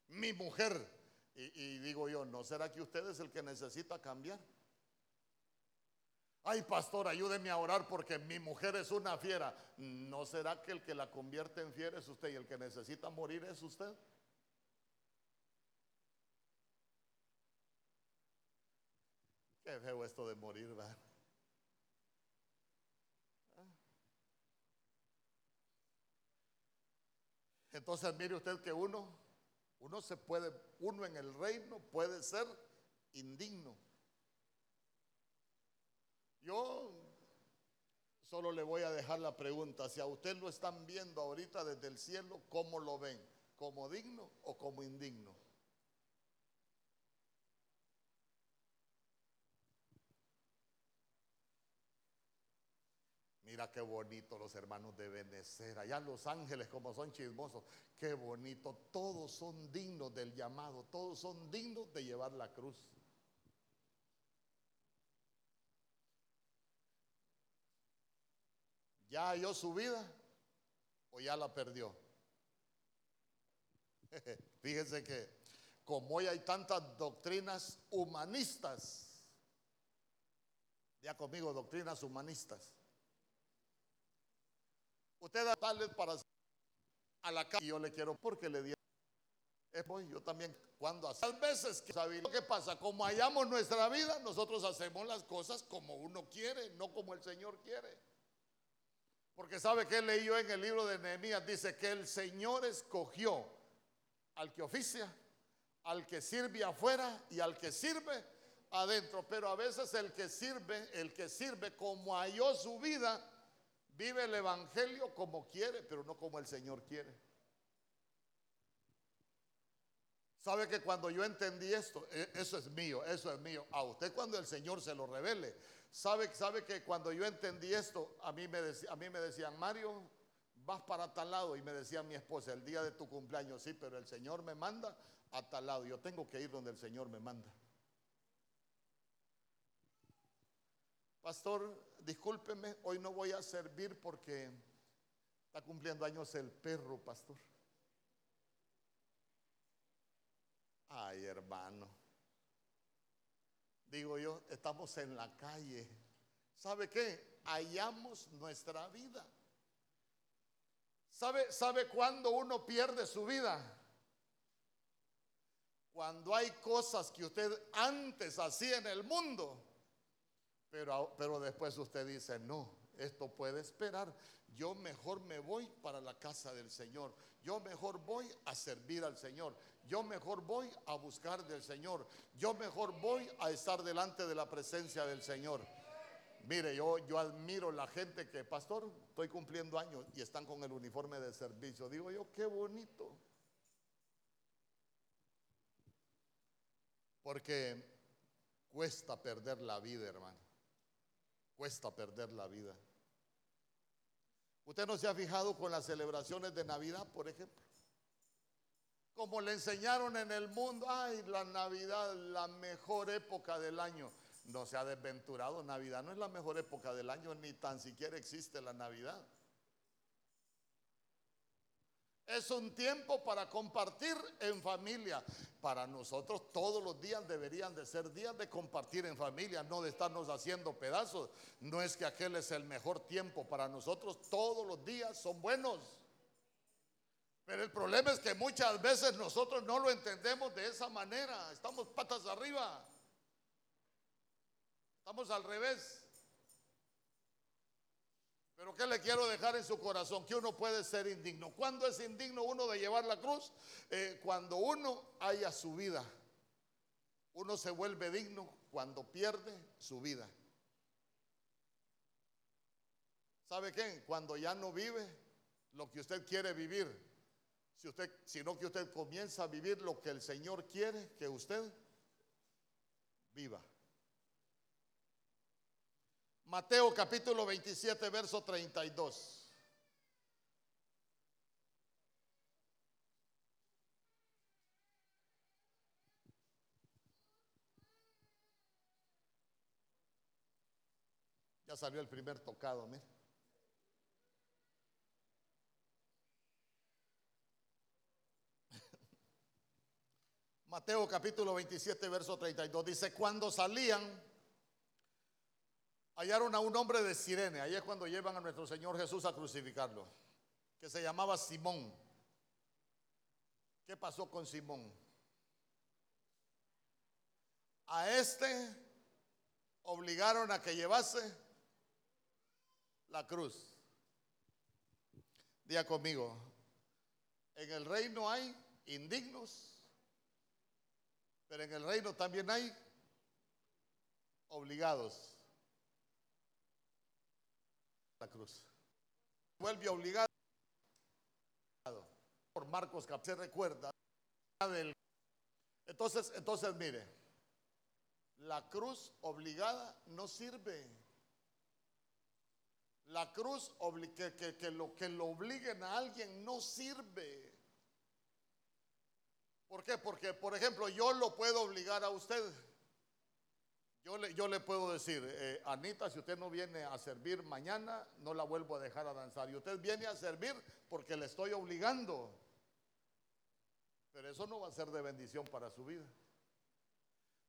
mi mujer. Y, y digo yo, ¿no será que usted es el que necesita cambiar? Ay, pastor, ayúdeme a orar porque mi mujer es una fiera. ¿No será que el que la convierte en fiera es usted y el que necesita morir es usted? Qué feo esto de morir, ¿verdad? Entonces mire usted que uno, uno se puede, uno en el reino puede ser indigno. Yo solo le voy a dejar la pregunta, si a usted lo están viendo ahorita desde el cielo, ¿cómo lo ven? ¿Como digno o como indigno? Mira qué bonito los hermanos de Benecer. Allá los ángeles como son chismosos. Qué bonito. Todos son dignos del llamado. Todos son dignos de llevar la cruz. ¿Ya halló su vida o ya la perdió? Fíjese que como hoy hay tantas doctrinas humanistas, ya conmigo doctrinas humanistas. Usted da tales para a la calle. Yo le quiero porque le di. Yo también cuando hace veces que sabe lo que pasa, como hallamos nuestra vida, nosotros hacemos las cosas como uno quiere, no como el Señor quiere. Porque sabe que leí yo en el libro de Nehemías, dice que el Señor escogió al que oficia, al que sirve afuera y al que sirve adentro. Pero a veces el que sirve, el que sirve como halló su vida, vive el Evangelio como quiere, pero no como el Señor quiere. Sabe que cuando yo entendí esto, e- eso es mío, eso es mío. A usted cuando el Señor se lo revele. Sabe, que cuando yo entendí esto, a mí, me a mí me decían, Mario, vas para tal lado. Y me decía mi esposa, el día de tu cumpleaños, sí, pero el Señor me manda a tal lado. Yo tengo que ir donde el Señor me manda. Pastor, discúlpeme, hoy no voy a servir porque está cumpliendo años el perro, pastor. Ay, hermano. Digo yo, estamos en la calle. ¿Sabe qué? Hallamos nuestra vida. ¿Sabe, ¿Sabe cuándo uno pierde su vida? Cuando hay cosas que usted antes hacía en el mundo, pero, pero después usted dice, no, esto puede esperar. Yo mejor me voy para la casa del Señor. Yo mejor voy a servir al Señor. Yo mejor voy a buscar del Señor. Yo mejor voy a estar delante de la presencia del Señor. Mire, yo, yo admiro la gente que, pastor, estoy cumpliendo años y están con el uniforme de servicio. Digo yo, qué bonito. Porque cuesta perder la vida, hermano. Cuesta perder la vida. ¿Usted no se ha fijado con las celebraciones de Navidad, por ejemplo? Como le enseñaron en el mundo, ay, la Navidad, la mejor época del año. No se ha desventurado, Navidad no es la mejor época del año, ni tan siquiera existe la Navidad. Es un tiempo para compartir en familia. Para nosotros todos los días deberían de ser días de compartir en familia, no de estarnos haciendo pedazos. No es que aquel es el mejor tiempo. Para nosotros todos los días son buenos. Pero el problema es que muchas veces nosotros no lo entendemos de esa manera. Estamos patas arriba. Estamos al revés. Pero ¿qué le quiero dejar en su corazón? Que uno puede ser indigno. ¿Cuándo es indigno uno de llevar la cruz? Eh, cuando uno haya su vida. Uno se vuelve digno cuando pierde su vida. ¿Sabe qué? Cuando ya no vive lo que usted quiere vivir, si usted, sino que usted comienza a vivir lo que el Señor quiere que usted viva. Mateo capítulo 27, verso 32. Ya salió el primer tocado, mire. Mateo capítulo 27, verso 32 dice, cuando salían hallaron a un hombre de Sirene, ahí es cuando llevan a nuestro Señor Jesús a crucificarlo, que se llamaba Simón. ¿Qué pasó con Simón? A este obligaron a que llevase la cruz. Día conmigo, en el reino hay indignos, pero en el reino también hay obligados cruz. Vuelve a obligar por Marcos que se recuerda entonces entonces mire la cruz obligada no sirve la cruz que, que, que, lo, que lo obliguen a alguien no sirve ¿por qué? porque por ejemplo yo lo puedo obligar a usted yo le, puedo decir, eh, Anita, si usted no viene a servir mañana, no la vuelvo a dejar a danzar. Y usted viene a servir porque le estoy obligando. Pero eso no va a ser de bendición para su vida.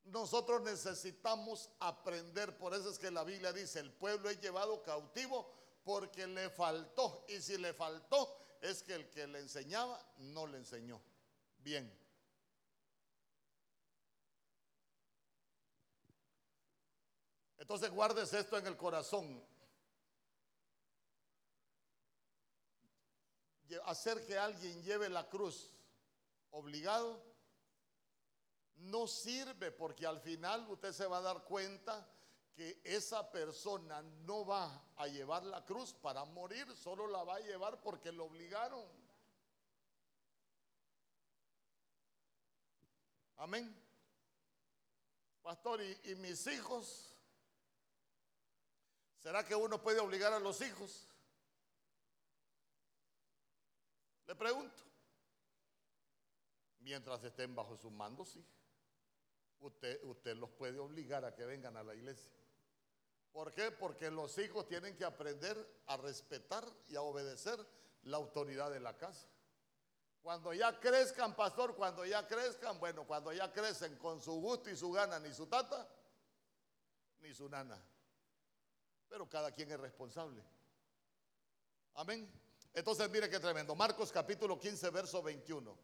Nosotros necesitamos aprender, por eso es que la Biblia dice, el pueblo es llevado cautivo porque le faltó. Y si le faltó, es que el que le enseñaba no le enseñó. Bien. Entonces guardes esto en el corazón. Hacer que alguien lleve la cruz obligado no sirve porque al final usted se va a dar cuenta que esa persona no va a llevar la cruz para morir, solo la va a llevar porque lo obligaron. Amén. Pastor, ¿y, y mis hijos? ¿Será que uno puede obligar a los hijos? Le pregunto. Mientras estén bajo su mando, sí. Usted, usted los puede obligar a que vengan a la iglesia. ¿Por qué? Porque los hijos tienen que aprender a respetar y a obedecer la autoridad de la casa. Cuando ya crezcan, pastor, cuando ya crezcan, bueno, cuando ya crecen con su gusto y su gana, ni su tata, ni su nana pero cada quien es responsable. Amén. Entonces mire qué tremendo. Marcos capítulo 15, verso 21.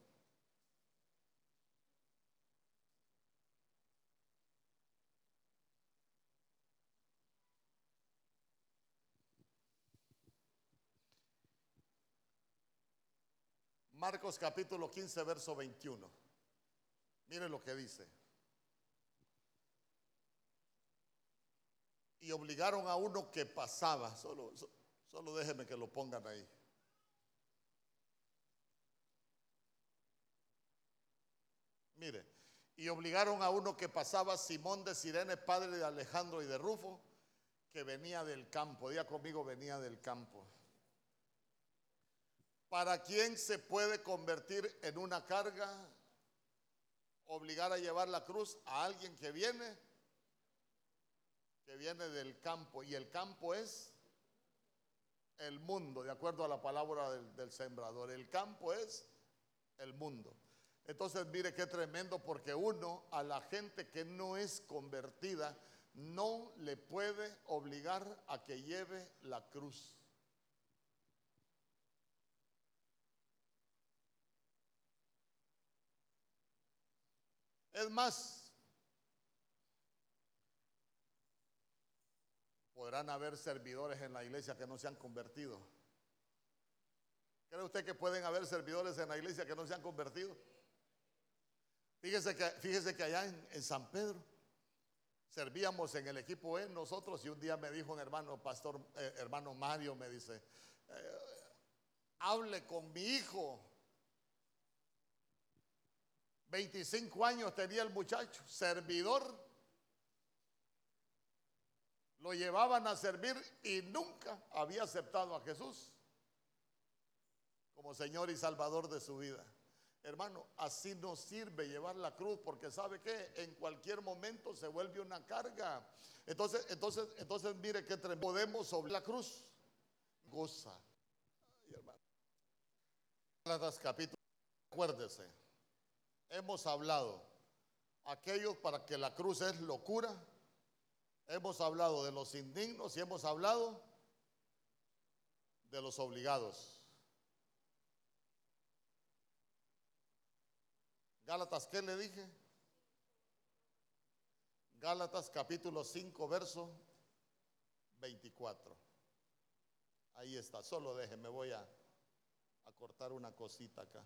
Marcos capítulo 15, verso 21. Mire lo que dice. Y obligaron a uno que pasaba. Solo, solo déjeme que lo pongan ahí. Mire, y obligaron a uno que pasaba, Simón de Sirene, padre de Alejandro y de Rufo, que venía del campo. Día conmigo venía del campo. ¿Para quién se puede convertir en una carga? Obligar a llevar la cruz a alguien que viene, que viene del campo. Y el campo es el mundo, de acuerdo a la palabra del, sembrador. El campo es el mundo. Entonces mire qué tremendo porque uno a la gente que no es convertida no le puede obligar a que lleve la cruz. Es más, podrán haber servidores en la iglesia que no se han convertido. ¿Cree usted que pueden haber servidores en la iglesia que no se han convertido? Fíjese que, fíjese que allá en, San Pedro servíamos en el equipo E nosotros y un día me dijo un hermano, pastor, eh, hermano Mario, me dice, eh, hable con mi hijo. 25 años tenía el muchacho, servidor. Lo llevaban a servir y nunca había aceptado a Jesús como Señor y Salvador de su vida. Hermano, así nos sirve llevar la cruz porque sabe que en cualquier momento se vuelve una carga. Entonces, entonces, entonces mire que podemos sobre la cruz. Goza. Gálatas capítulo, acuérdese, hemos hablado aquellos para que la cruz es locura. Hemos hablado de los indignos y hemos hablado de los obligados. Gálatas, ¿qué le dije? Gálatas capítulo 5, verso 24. Ahí está, solo déjeme, voy a, a cortar una cosita acá.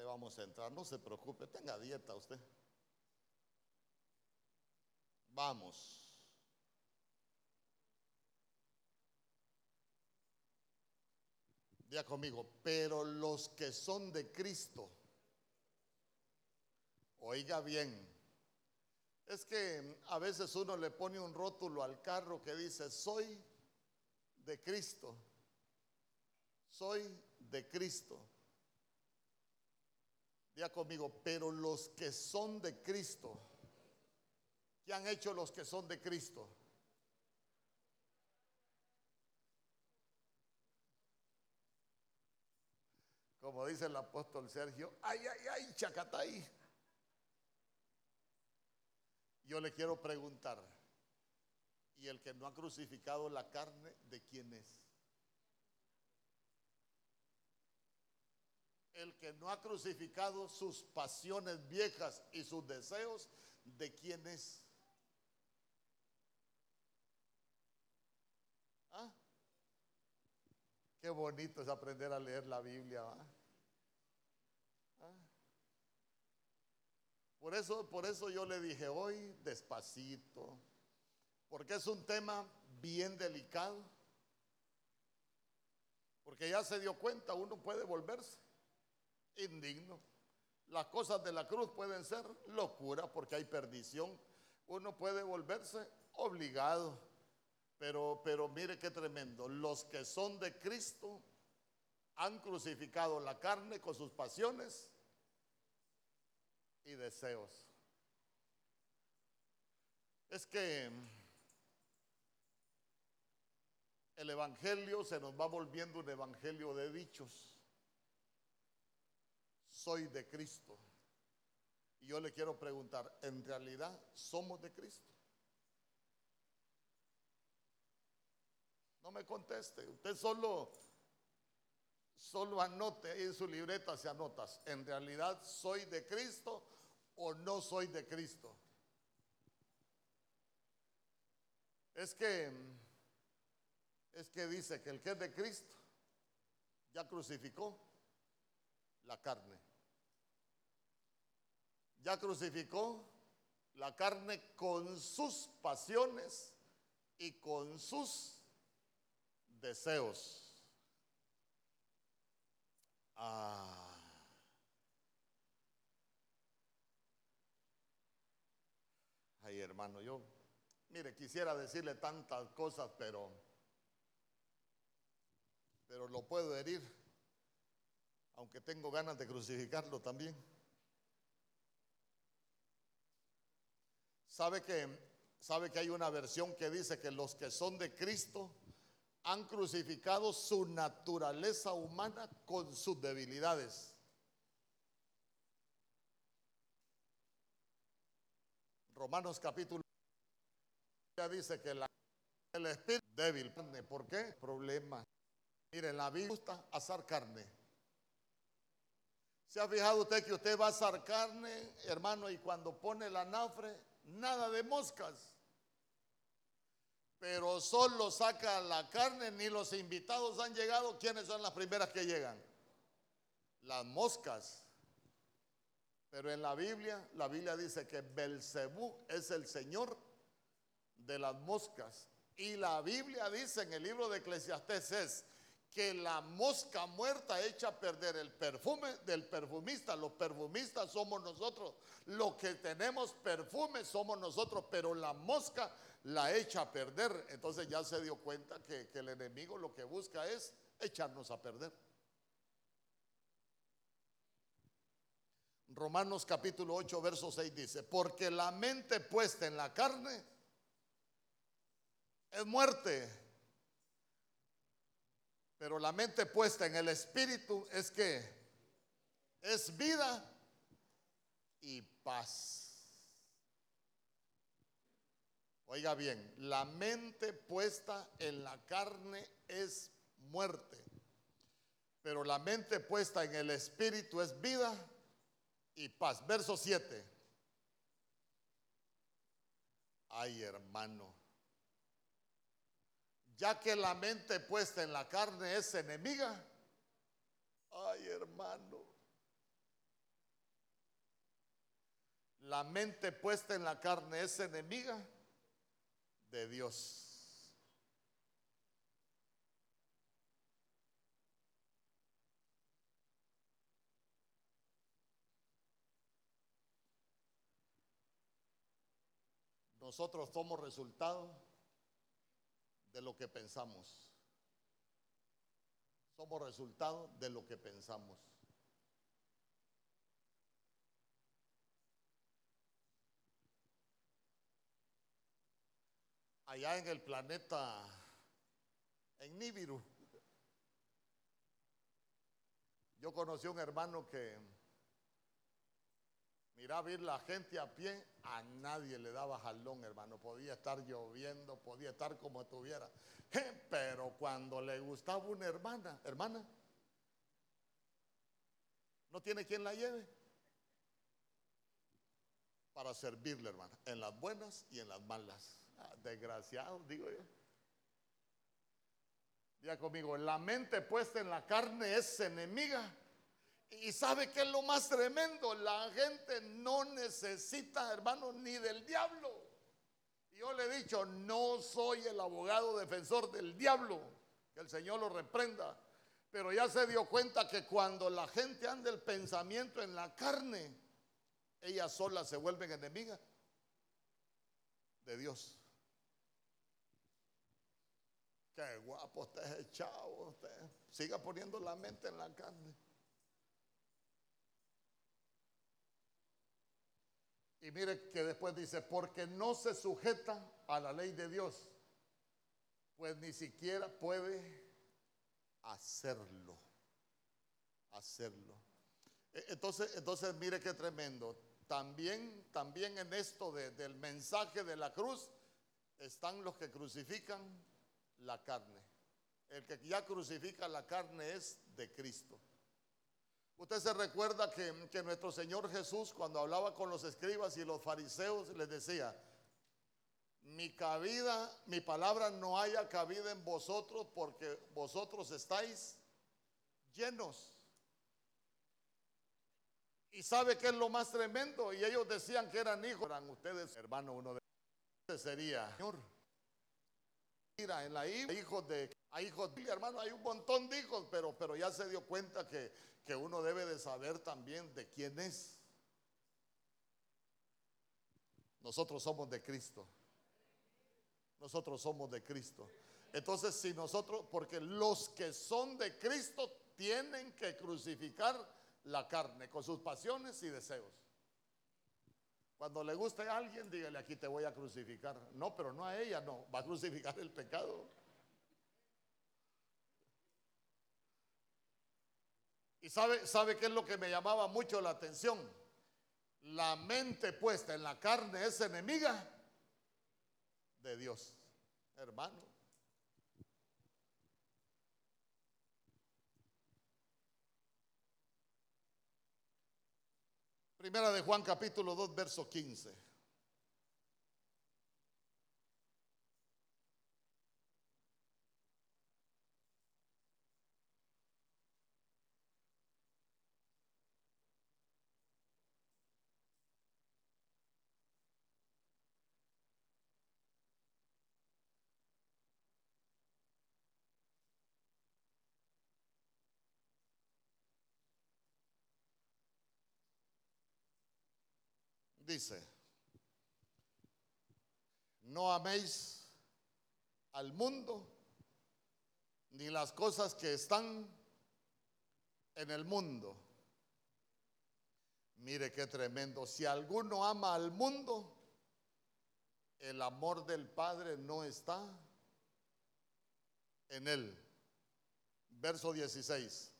le vamos a entrar, no se preocupe, tenga dieta usted. Vamos. Diga conmigo, pero los que son de Cristo, oiga bien, es que a veces uno le pone un rótulo al carro que dice, soy de Cristo, soy de Cristo. Diga conmigo, pero los que son de Cristo, ¿qué han hecho los que son de Cristo? Como dice el apóstol Sergio, ay, ay, ay, chacatay. Yo le quiero preguntar, ¿y el que no ha crucificado la carne, de quién es? El que no ha crucificado sus pasiones viejas y sus deseos, ¿de quién es? ¿Ah? Qué bonito es aprender a leer la Biblia. ¿Ah? Por eso, por eso yo le dije hoy despacito, porque es un tema bien delicado. Porque ya se dio cuenta, uno puede volverse indigno. Las cosas de la cruz pueden ser locura porque hay perdición. Uno puede volverse obligado. Pero, pero mire qué tremendo. Los que son de Cristo han crucificado la carne con sus pasiones y deseos. Es que el Evangelio se nos va volviendo un Evangelio de dichos soy de Cristo. Y yo le quiero preguntar, ¿en realidad somos de Cristo? No me conteste, usted solo solo anote en su libreta se anotas, ¿en realidad soy de Cristo o no soy de Cristo? Es que es que dice que el que es de Cristo ya crucificó la carne. Ya crucificó la carne con sus pasiones y con sus deseos. Ah. Ay, hermano, yo, mire, quisiera decirle tantas cosas, pero, pero lo puedo herir, aunque tengo ganas de crucificarlo también. ¿Sabe que, sabe que hay una versión que dice que los que son de Cristo han crucificado su naturaleza humana con sus debilidades. Romanos capítulo ya dice que la- el espíritu débil. ¿Por qué? Problema. Miren, la Biblia gusta asar carne. ¿Se ha fijado usted que usted va a asar carne, hermano, y cuando pone la nafre, nada de moscas? Pero solo saca la carne, ni los invitados han llegado. ¿Quiénes son las primeras que llegan? Las moscas. Pero en la Biblia, la Biblia dice que Belcebú es el señor de las moscas. Y la Biblia dice en el libro de Eclesiastés que la mosca muerta echa a perder el perfume del perfumista. Los perfumistas somos nosotros. Lo que tenemos perfume somos nosotros, pero la mosca la echa a perder. Entonces ya se dio cuenta que, que el enemigo lo que busca es echarnos a perder. Romanos capítulo 8, verso 6 dice, porque la mente puesta en la carne es muerte, pero la mente puesta en el espíritu es que es vida y paz. Oiga bien, la mente puesta en la carne es muerte, pero la mente puesta en el espíritu es vida y paz. Verso 7. Ay, hermano. Ya que la mente puesta en la carne es enemiga. Ay, hermano. La mente puesta en la carne es enemiga de Dios. Nosotros somos resultado de lo que pensamos. Somos resultado de lo que pensamos. Allá en el planeta, en Nibiru, yo conocí a un hermano que miraba ir la gente a pie, a nadie le daba jalón, hermano. Podía estar lloviendo, podía estar como estuviera. Pero cuando le gustaba una hermana, hermana, no tiene quien la lleve para servirle, hermana, en las buenas y en las malas. Ah, desgraciado, digo yo. Diga conmigo, la mente puesta en la carne es enemiga. Y sabe que es lo más tremendo, la gente no necesita, hermano, ni del diablo. Yo le he dicho, no soy el abogado defensor del diablo, que el Señor lo reprenda. Pero ya se dio cuenta que cuando la gente anda el pensamiento en la carne, ellas solas se vuelven enemigas de Dios. Qué guapo usted es chavo, usted. Siga poniendo la mente en la carne. Y mire que después dice, porque no se sujeta a la ley de Dios, pues ni siquiera puede hacerlo. Hacerlo. E- Entonces, entonces mire qué tremendo. También, también en esto de- del mensaje de la cruz están los que crucifican la carne. El que ya crucifica la carne es de Cristo. Usted se recuerda que, que nuestro Señor Jesús cuando hablaba con los escribas y los fariseos les decía, mi cabida, mi palabra no haya cabida en vosotros porque vosotros estáis llenos. Y sabe que es lo más tremendo y ellos decían que eran hijos, eran ustedes, hermano, uno de ustedes sería, Señor. Mira, en la hijos de Hay hijos, hermano, hay un montón de hijos, pero, pero ya se dio cuenta que, que uno debe de saber también de quién es. Nosotros somos de Cristo. Nosotros somos de Cristo. Entonces, si nosotros, porque los que son de Cristo tienen que crucificar la carne con sus pasiones y deseos. Cuando le guste a alguien, dígale aquí te voy a crucificar. No, pero no a ella, no, va a crucificar el pecado. Y sabe, sabe qué es lo que me llamaba mucho la atención. La mente puesta en la carne es enemiga de Dios, hermano. Primera de Juan capítulo 2, verso 15. Dice, no améis al mundo ni las cosas que están en el mundo. Mire qué tremendo. Si alguno ama al mundo, el amor del Padre no está en él. Verso 16.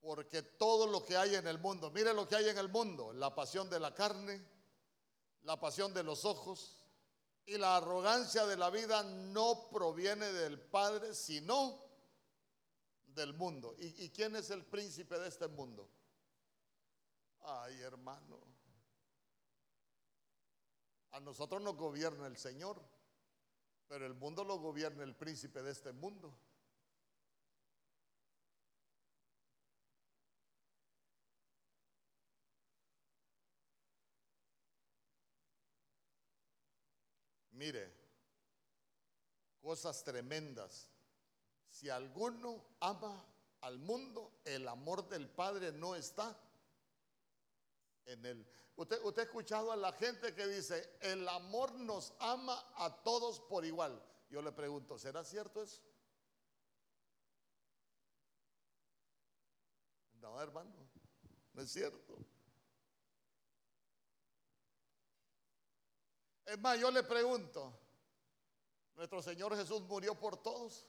Porque todo lo que hay en el mundo, mire lo que hay en el mundo, la pasión de la carne, la pasión de los ojos y la arrogancia de la vida no proviene del Padre, sino del mundo. ¿Y, quién es el príncipe de este mundo? Ay, hermano. A nosotros nos gobierna el Señor, pero el mundo lo gobierna el príncipe de este mundo. Mire, cosas tremendas. Si alguno ama al mundo, el amor del Padre no está en él. Usted, usted ha escuchado a la gente que dice, el amor nos ama a todos por igual. Yo le pregunto, ¿será cierto eso? No, hermano, no es cierto. Es más, yo le pregunto, ¿nuestro Señor Jesús murió por todos?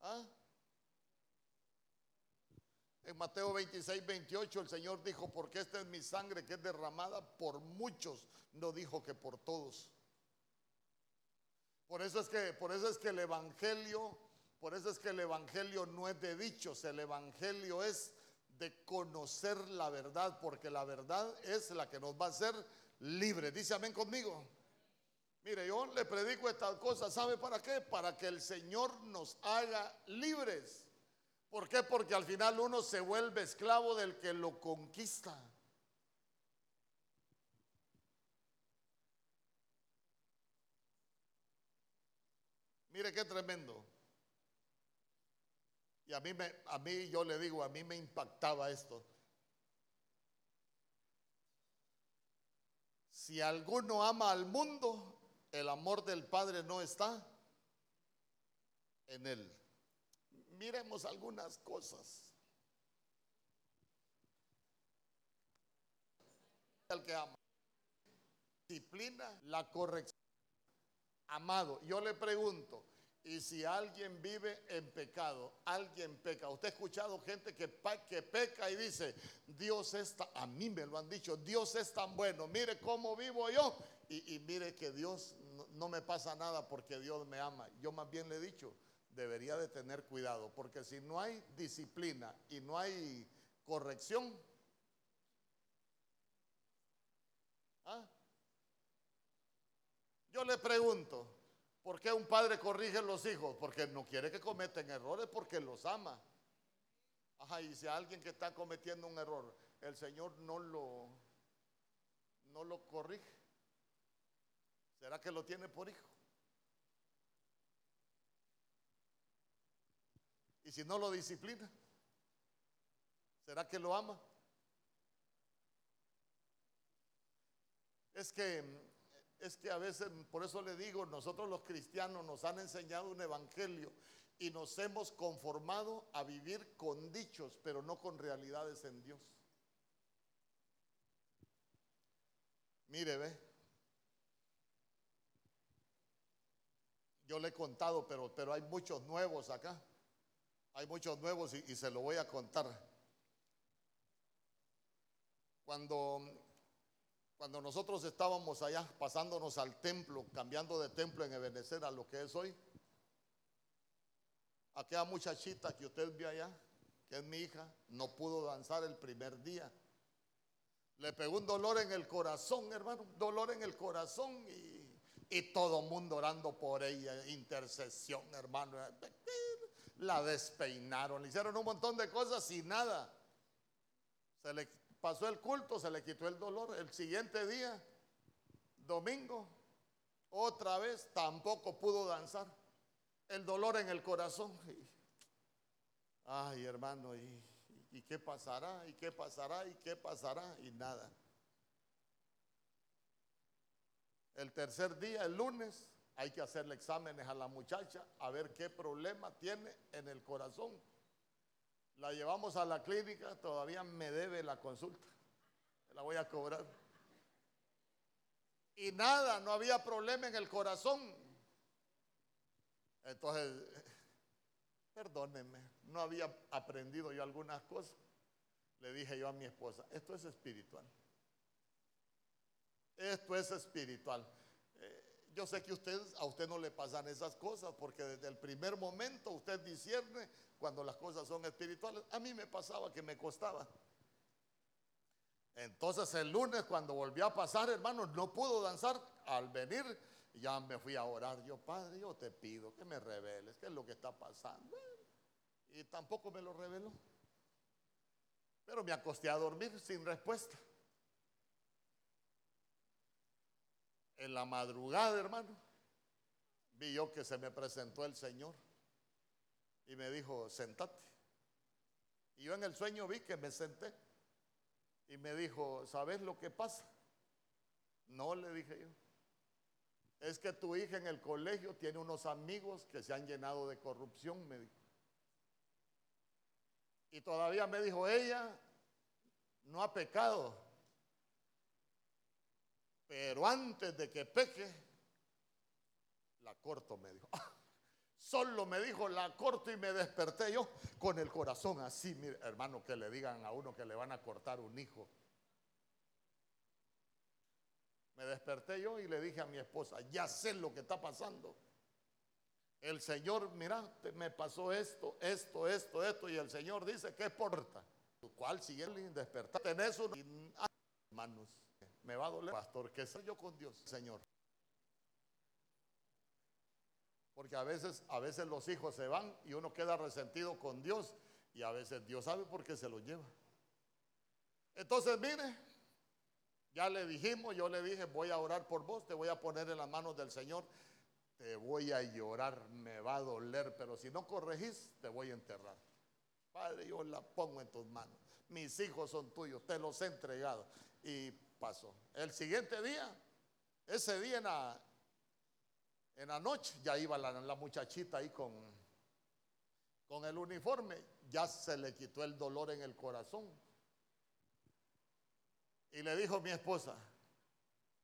¿Ah? En Mateo 26, 28 el Señor dijo, porque esta es mi sangre que es derramada por muchos, no dijo que por todos. Por eso es que, por eso es que el Evangelio, por eso es que el Evangelio no es de dichos, el Evangelio es de conocer la verdad, porque la verdad es la que nos va a hacer libres. Dice amén conmigo. Mire, yo le predico estas cosas, ¿sabe para qué? Para que el Señor nos haga libres. ¿Por qué? Porque al final uno se vuelve esclavo del que lo conquista. Mire qué tremendo. Y a mí, me, a mí yo le digo, a mí me impactaba esto. Si alguno ama al mundo, el amor del Padre no está en él. Miremos algunas cosas. El que ama. Disciplina, la corrección. Amado, yo le pregunto, y si alguien vive en pecado, alguien peca. Usted ha escuchado gente que, peca y dice, Dios es tan, a mí me lo han dicho, Dios es tan bueno, mire cómo vivo yo. Y, mire que Dios no, no, me pasa nada porque Dios me ama. Yo más bien le he dicho, debería de tener cuidado, porque si no hay disciplina y no hay corrección, ¿ah? yo le pregunto, ¿Por qué un padre corrige a los hijos? Porque no quiere que cometen errores, porque los ama. Ajá, y si alguien que está cometiendo un error, el Señor no lo, no lo corrige. ¿Será que lo tiene por hijo? ¿Y si no lo disciplina? ¿Será que lo ama? Es que es que a veces, por eso le digo, nosotros los cristianos nos han enseñado un evangelio y nos hemos conformado a vivir con dichos, pero no con realidades en Dios. Mire, ve. Yo le he contado, pero, pero hay muchos nuevos acá. Hay muchos nuevos y, y se lo voy a contar. Cuando cuando nosotros estábamos allá pasándonos al templo, cambiando de templo en Ebenezer a lo que es hoy, aquella muchachita que usted vio allá, que es mi hija, no pudo danzar el primer día. Le pegó un dolor en el corazón, hermano, dolor en el corazón y, y todo mundo orando por ella, intercesión, hermano. La despeinaron, hicieron un montón de cosas y nada. Se le Pasó el culto, se le quitó el dolor. El siguiente día, domingo, otra vez tampoco pudo danzar. El dolor en el corazón. Ay, hermano, ¿y, qué pasará? ¿Y qué pasará? ¿Y qué pasará? Y nada. El tercer día, el lunes, hay que hacerle exámenes a la muchacha a ver qué problema tiene en el corazón la llevamos a la clínica, todavía me debe la consulta. La voy a cobrar. Y nada, no había problema en el corazón. Entonces, perdónenme, no había aprendido yo algunas cosas. Le dije yo a mi esposa, esto es espiritual. Esto es espiritual. Yo sé que usted, a usted no le pasan esas cosas porque desde el primer momento usted discierne cuando las cosas son espirituales. A mí me pasaba que me costaba. Entonces el lunes cuando volvió a pasar, hermano, no pudo danzar. Al venir ya me fui a orar. Yo, Padre, yo te pido que me reveles qué es lo que está pasando. Y tampoco me lo reveló. Pero me acosté a dormir sin respuesta. En la madrugada, hermano, vi yo que se me presentó el Señor y me dijo, sentate. Y yo en el sueño vi que me senté y me dijo, ¿sabes lo que pasa? No, le dije yo. Es que tu hija en el colegio tiene unos amigos que se han llenado de corrupción, me dijo. Y todavía me dijo, ella no ha pecado. Pero antes de que peque, la corto, me dijo. Solo me dijo la corto y me desperté yo con el corazón así, mire, hermano, que le digan a uno que le van a cortar un hijo. Me desperté yo y le dije a mi esposa, ya sé lo que está pasando. El Señor, mira, me pasó esto, esto, esto, esto, y el Señor dice, ¿qué porta? ¿Cuál sigue despertar? Tenés un hermanos, me va a doler, pastor, que soy yo con Dios, Señor. Porque a veces, a veces los hijos se van y uno queda resentido con Dios y a veces Dios sabe por qué se los lleva. Entonces, mire, ya le dijimos, yo le dije, voy a orar por vos, te voy a poner en las manos del Señor, te voy a llorar, me va a doler, pero si no corregís, te voy a enterrar. Padre, yo la pongo en tus manos. Mis hijos son tuyos, te los he entregado. Y pasó. El siguiente día, ese día en la, en la noche ya iba la, muchachita ahí con, con el uniforme, ya se le quitó el dolor en el corazón. Y le dijo mi esposa,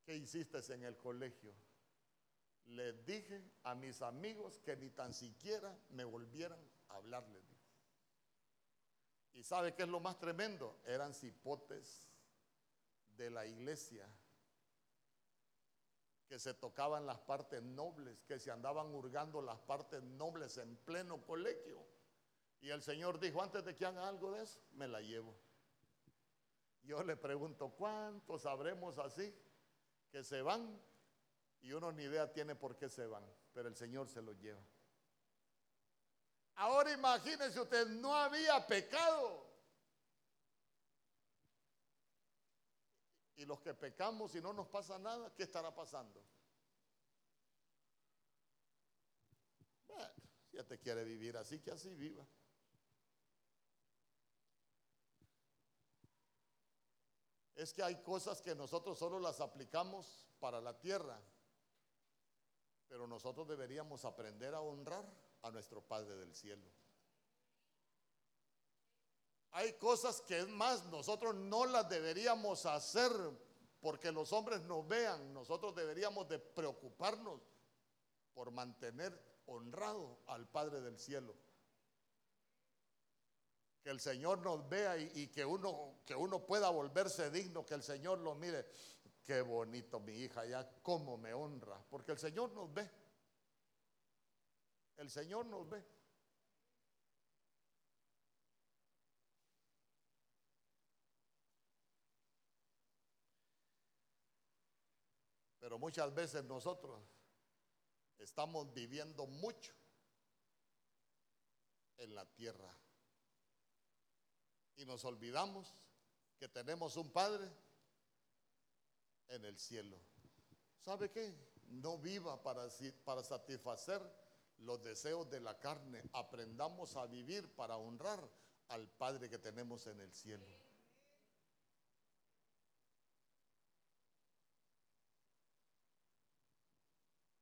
¿qué hiciste en el colegio? Le dije a mis amigos que ni tan siquiera me volvieran a hablarle. ¿Y sabe qué es lo más tremendo? Eran cipotes de la iglesia que se tocaban las partes nobles, que se andaban hurgando las partes nobles en pleno colegio. Y el Señor dijo, antes de que haga algo de eso, me la llevo. Yo le pregunto, ¿cuántos sabremos así que se van y uno ni idea tiene por qué se van, pero el Señor se los lleva? Ahora imagínese usted, no había pecado. Y los que pecamos y no nos pasa nada, ¿qué estará pasando? Bueno, ya te quiere vivir así, que así viva. Es que hay cosas que nosotros solo las aplicamos para la tierra, pero nosotros deberíamos aprender a honrar a nuestro Padre del Cielo. Hay cosas que es más, nosotros no las deberíamos hacer porque los hombres nos vean, nosotros deberíamos de preocuparnos por mantener honrado al Padre del cielo. Que el Señor nos vea y, que, uno, que uno pueda volverse digno, que el Señor lo mire. Qué bonito mi hija, ya cómo me honra, porque el Señor nos ve. El Señor nos ve. Pero muchas veces nosotros estamos viviendo mucho en la tierra. Y nos olvidamos que tenemos un Padre en el cielo. ¿Sabe qué? No viva para, para satisfacer los deseos de la carne. Aprendamos a vivir para honrar al Padre que tenemos en el cielo.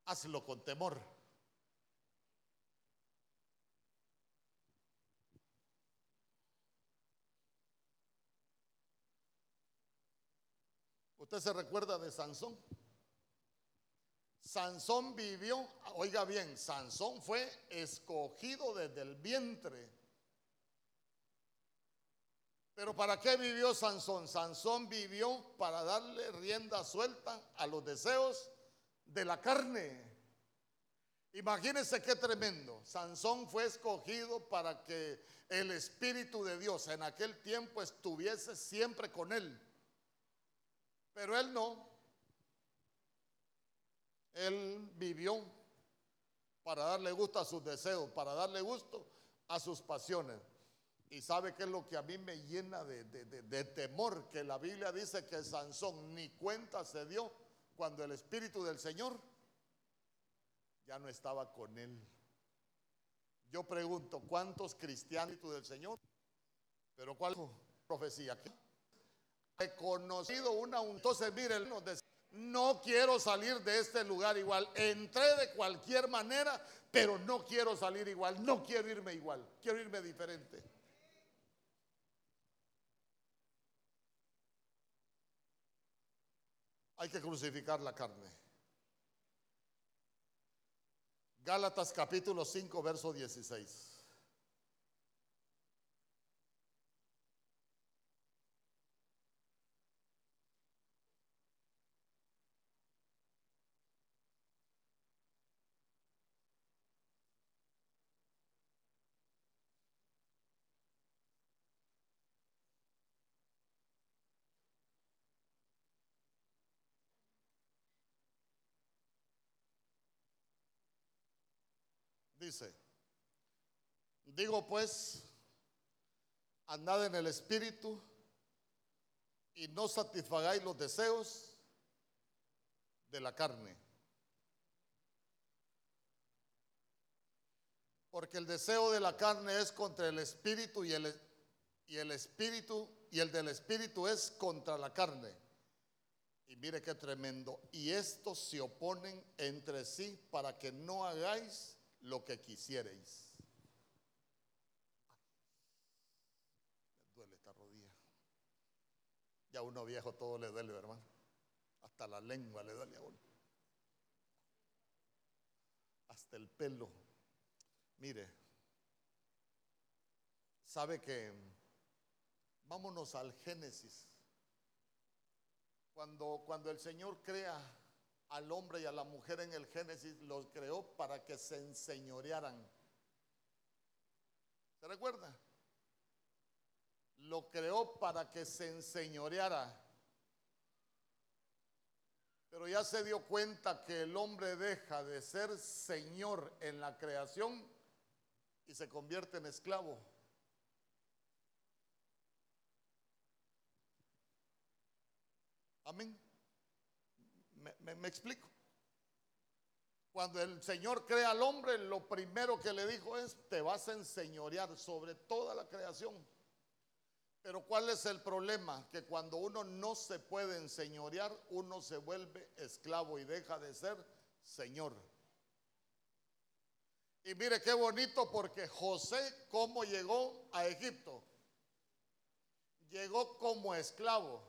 Hazlo con temor. ¿Usted se recuerda de Sansón? Sansón vivió, oiga bien, Sansón fue escogido desde el vientre. Pero ¿para qué vivió Sansón? Sansón vivió para darle rienda suelta a los deseos de la carne. Imagínense qué tremendo. Sansón fue escogido para que el Espíritu de Dios en aquel tiempo estuviese siempre con él. Pero él no. Él vivió para darle gusto a sus deseos, para darle gusto a sus pasiones. Y sabe qué es lo que a mí me llena de, de temor, que la Biblia dice que Sansón ni cuenta se dio cuando el Espíritu del Señor ya no estaba con él. Yo pregunto, ¿cuántos cristianos del Señor? Pero ¿cuál profecía? He conocido una, entonces miren, no quiero salir de este lugar igual. Entré de cualquier manera, pero no quiero salir igual, no quiero irme igual, quiero irme diferente. Hay que crucificar la carne. Gálatas capítulo 5, verso 16. Dice, digo pues, andad en el Espíritu y no satisfagáis los deseos de la carne. Porque el deseo de la carne es contra el Espíritu y el, y el Espíritu y el del Espíritu es contra la carne. Y mire qué tremendo. Y estos se oponen entre sí para que no hagáis lo que quisierais. Me duele esta rodilla. Ya uno viejo todo le duele, hermano. Hasta la lengua le duele a uno. Hasta el pelo. Mire, sabe que vámonos al Génesis. Cuando, cuando el Señor crea al hombre y a la mujer en el Génesis los creó para que se enseñorearan. ¿Se recuerda? Lo creó para que se enseñoreara. Pero ya se dio cuenta que el hombre deja de ser señor en la creación y se convierte en esclavo. Amén. Me, explico. Cuando el Señor crea al hombre, lo primero que le dijo es, te vas a enseñorear sobre toda la creación. Pero ¿cuál es el problema? Que cuando uno no se puede enseñorear, uno se vuelve esclavo y deja de ser señor. Y mire qué bonito porque José, ¿cómo llegó a Egipto? Llegó como esclavo,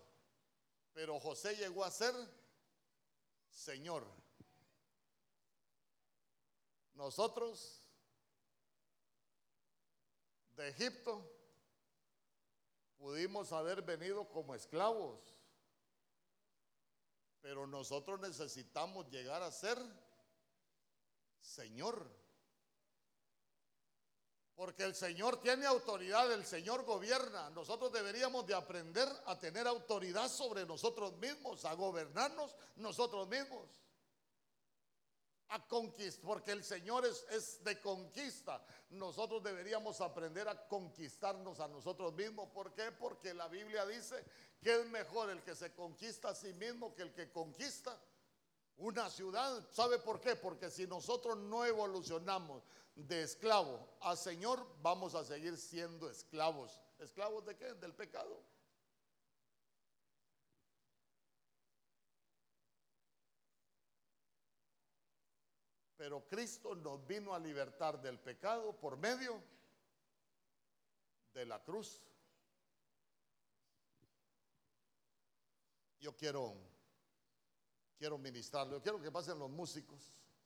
pero José llegó a ser señor. Nosotros de Egipto pudimos haber venido como esclavos, pero nosotros necesitamos llegar a ser Señor. Porque el Señor tiene autoridad, el Señor gobierna. Nosotros deberíamos de aprender a tener autoridad sobre nosotros mismos, a gobernarnos nosotros mismos. A conquistar, porque el Señor es, es de conquista. Nosotros deberíamos aprender a conquistarnos a nosotros mismos. ¿Por qué? Porque la Biblia dice que es mejor el que se conquista a sí mismo que el que conquista una ciudad. ¿Sabe por qué? Porque si nosotros no evolucionamos de esclavo a Señor, vamos a seguir siendo esclavos. ¿Esclavos de qué? Del pecado. Pero Cristo nos vino a libertar del pecado por medio de la cruz. Yo quiero quiero ministrarlo, yo quiero que pasen los músicos.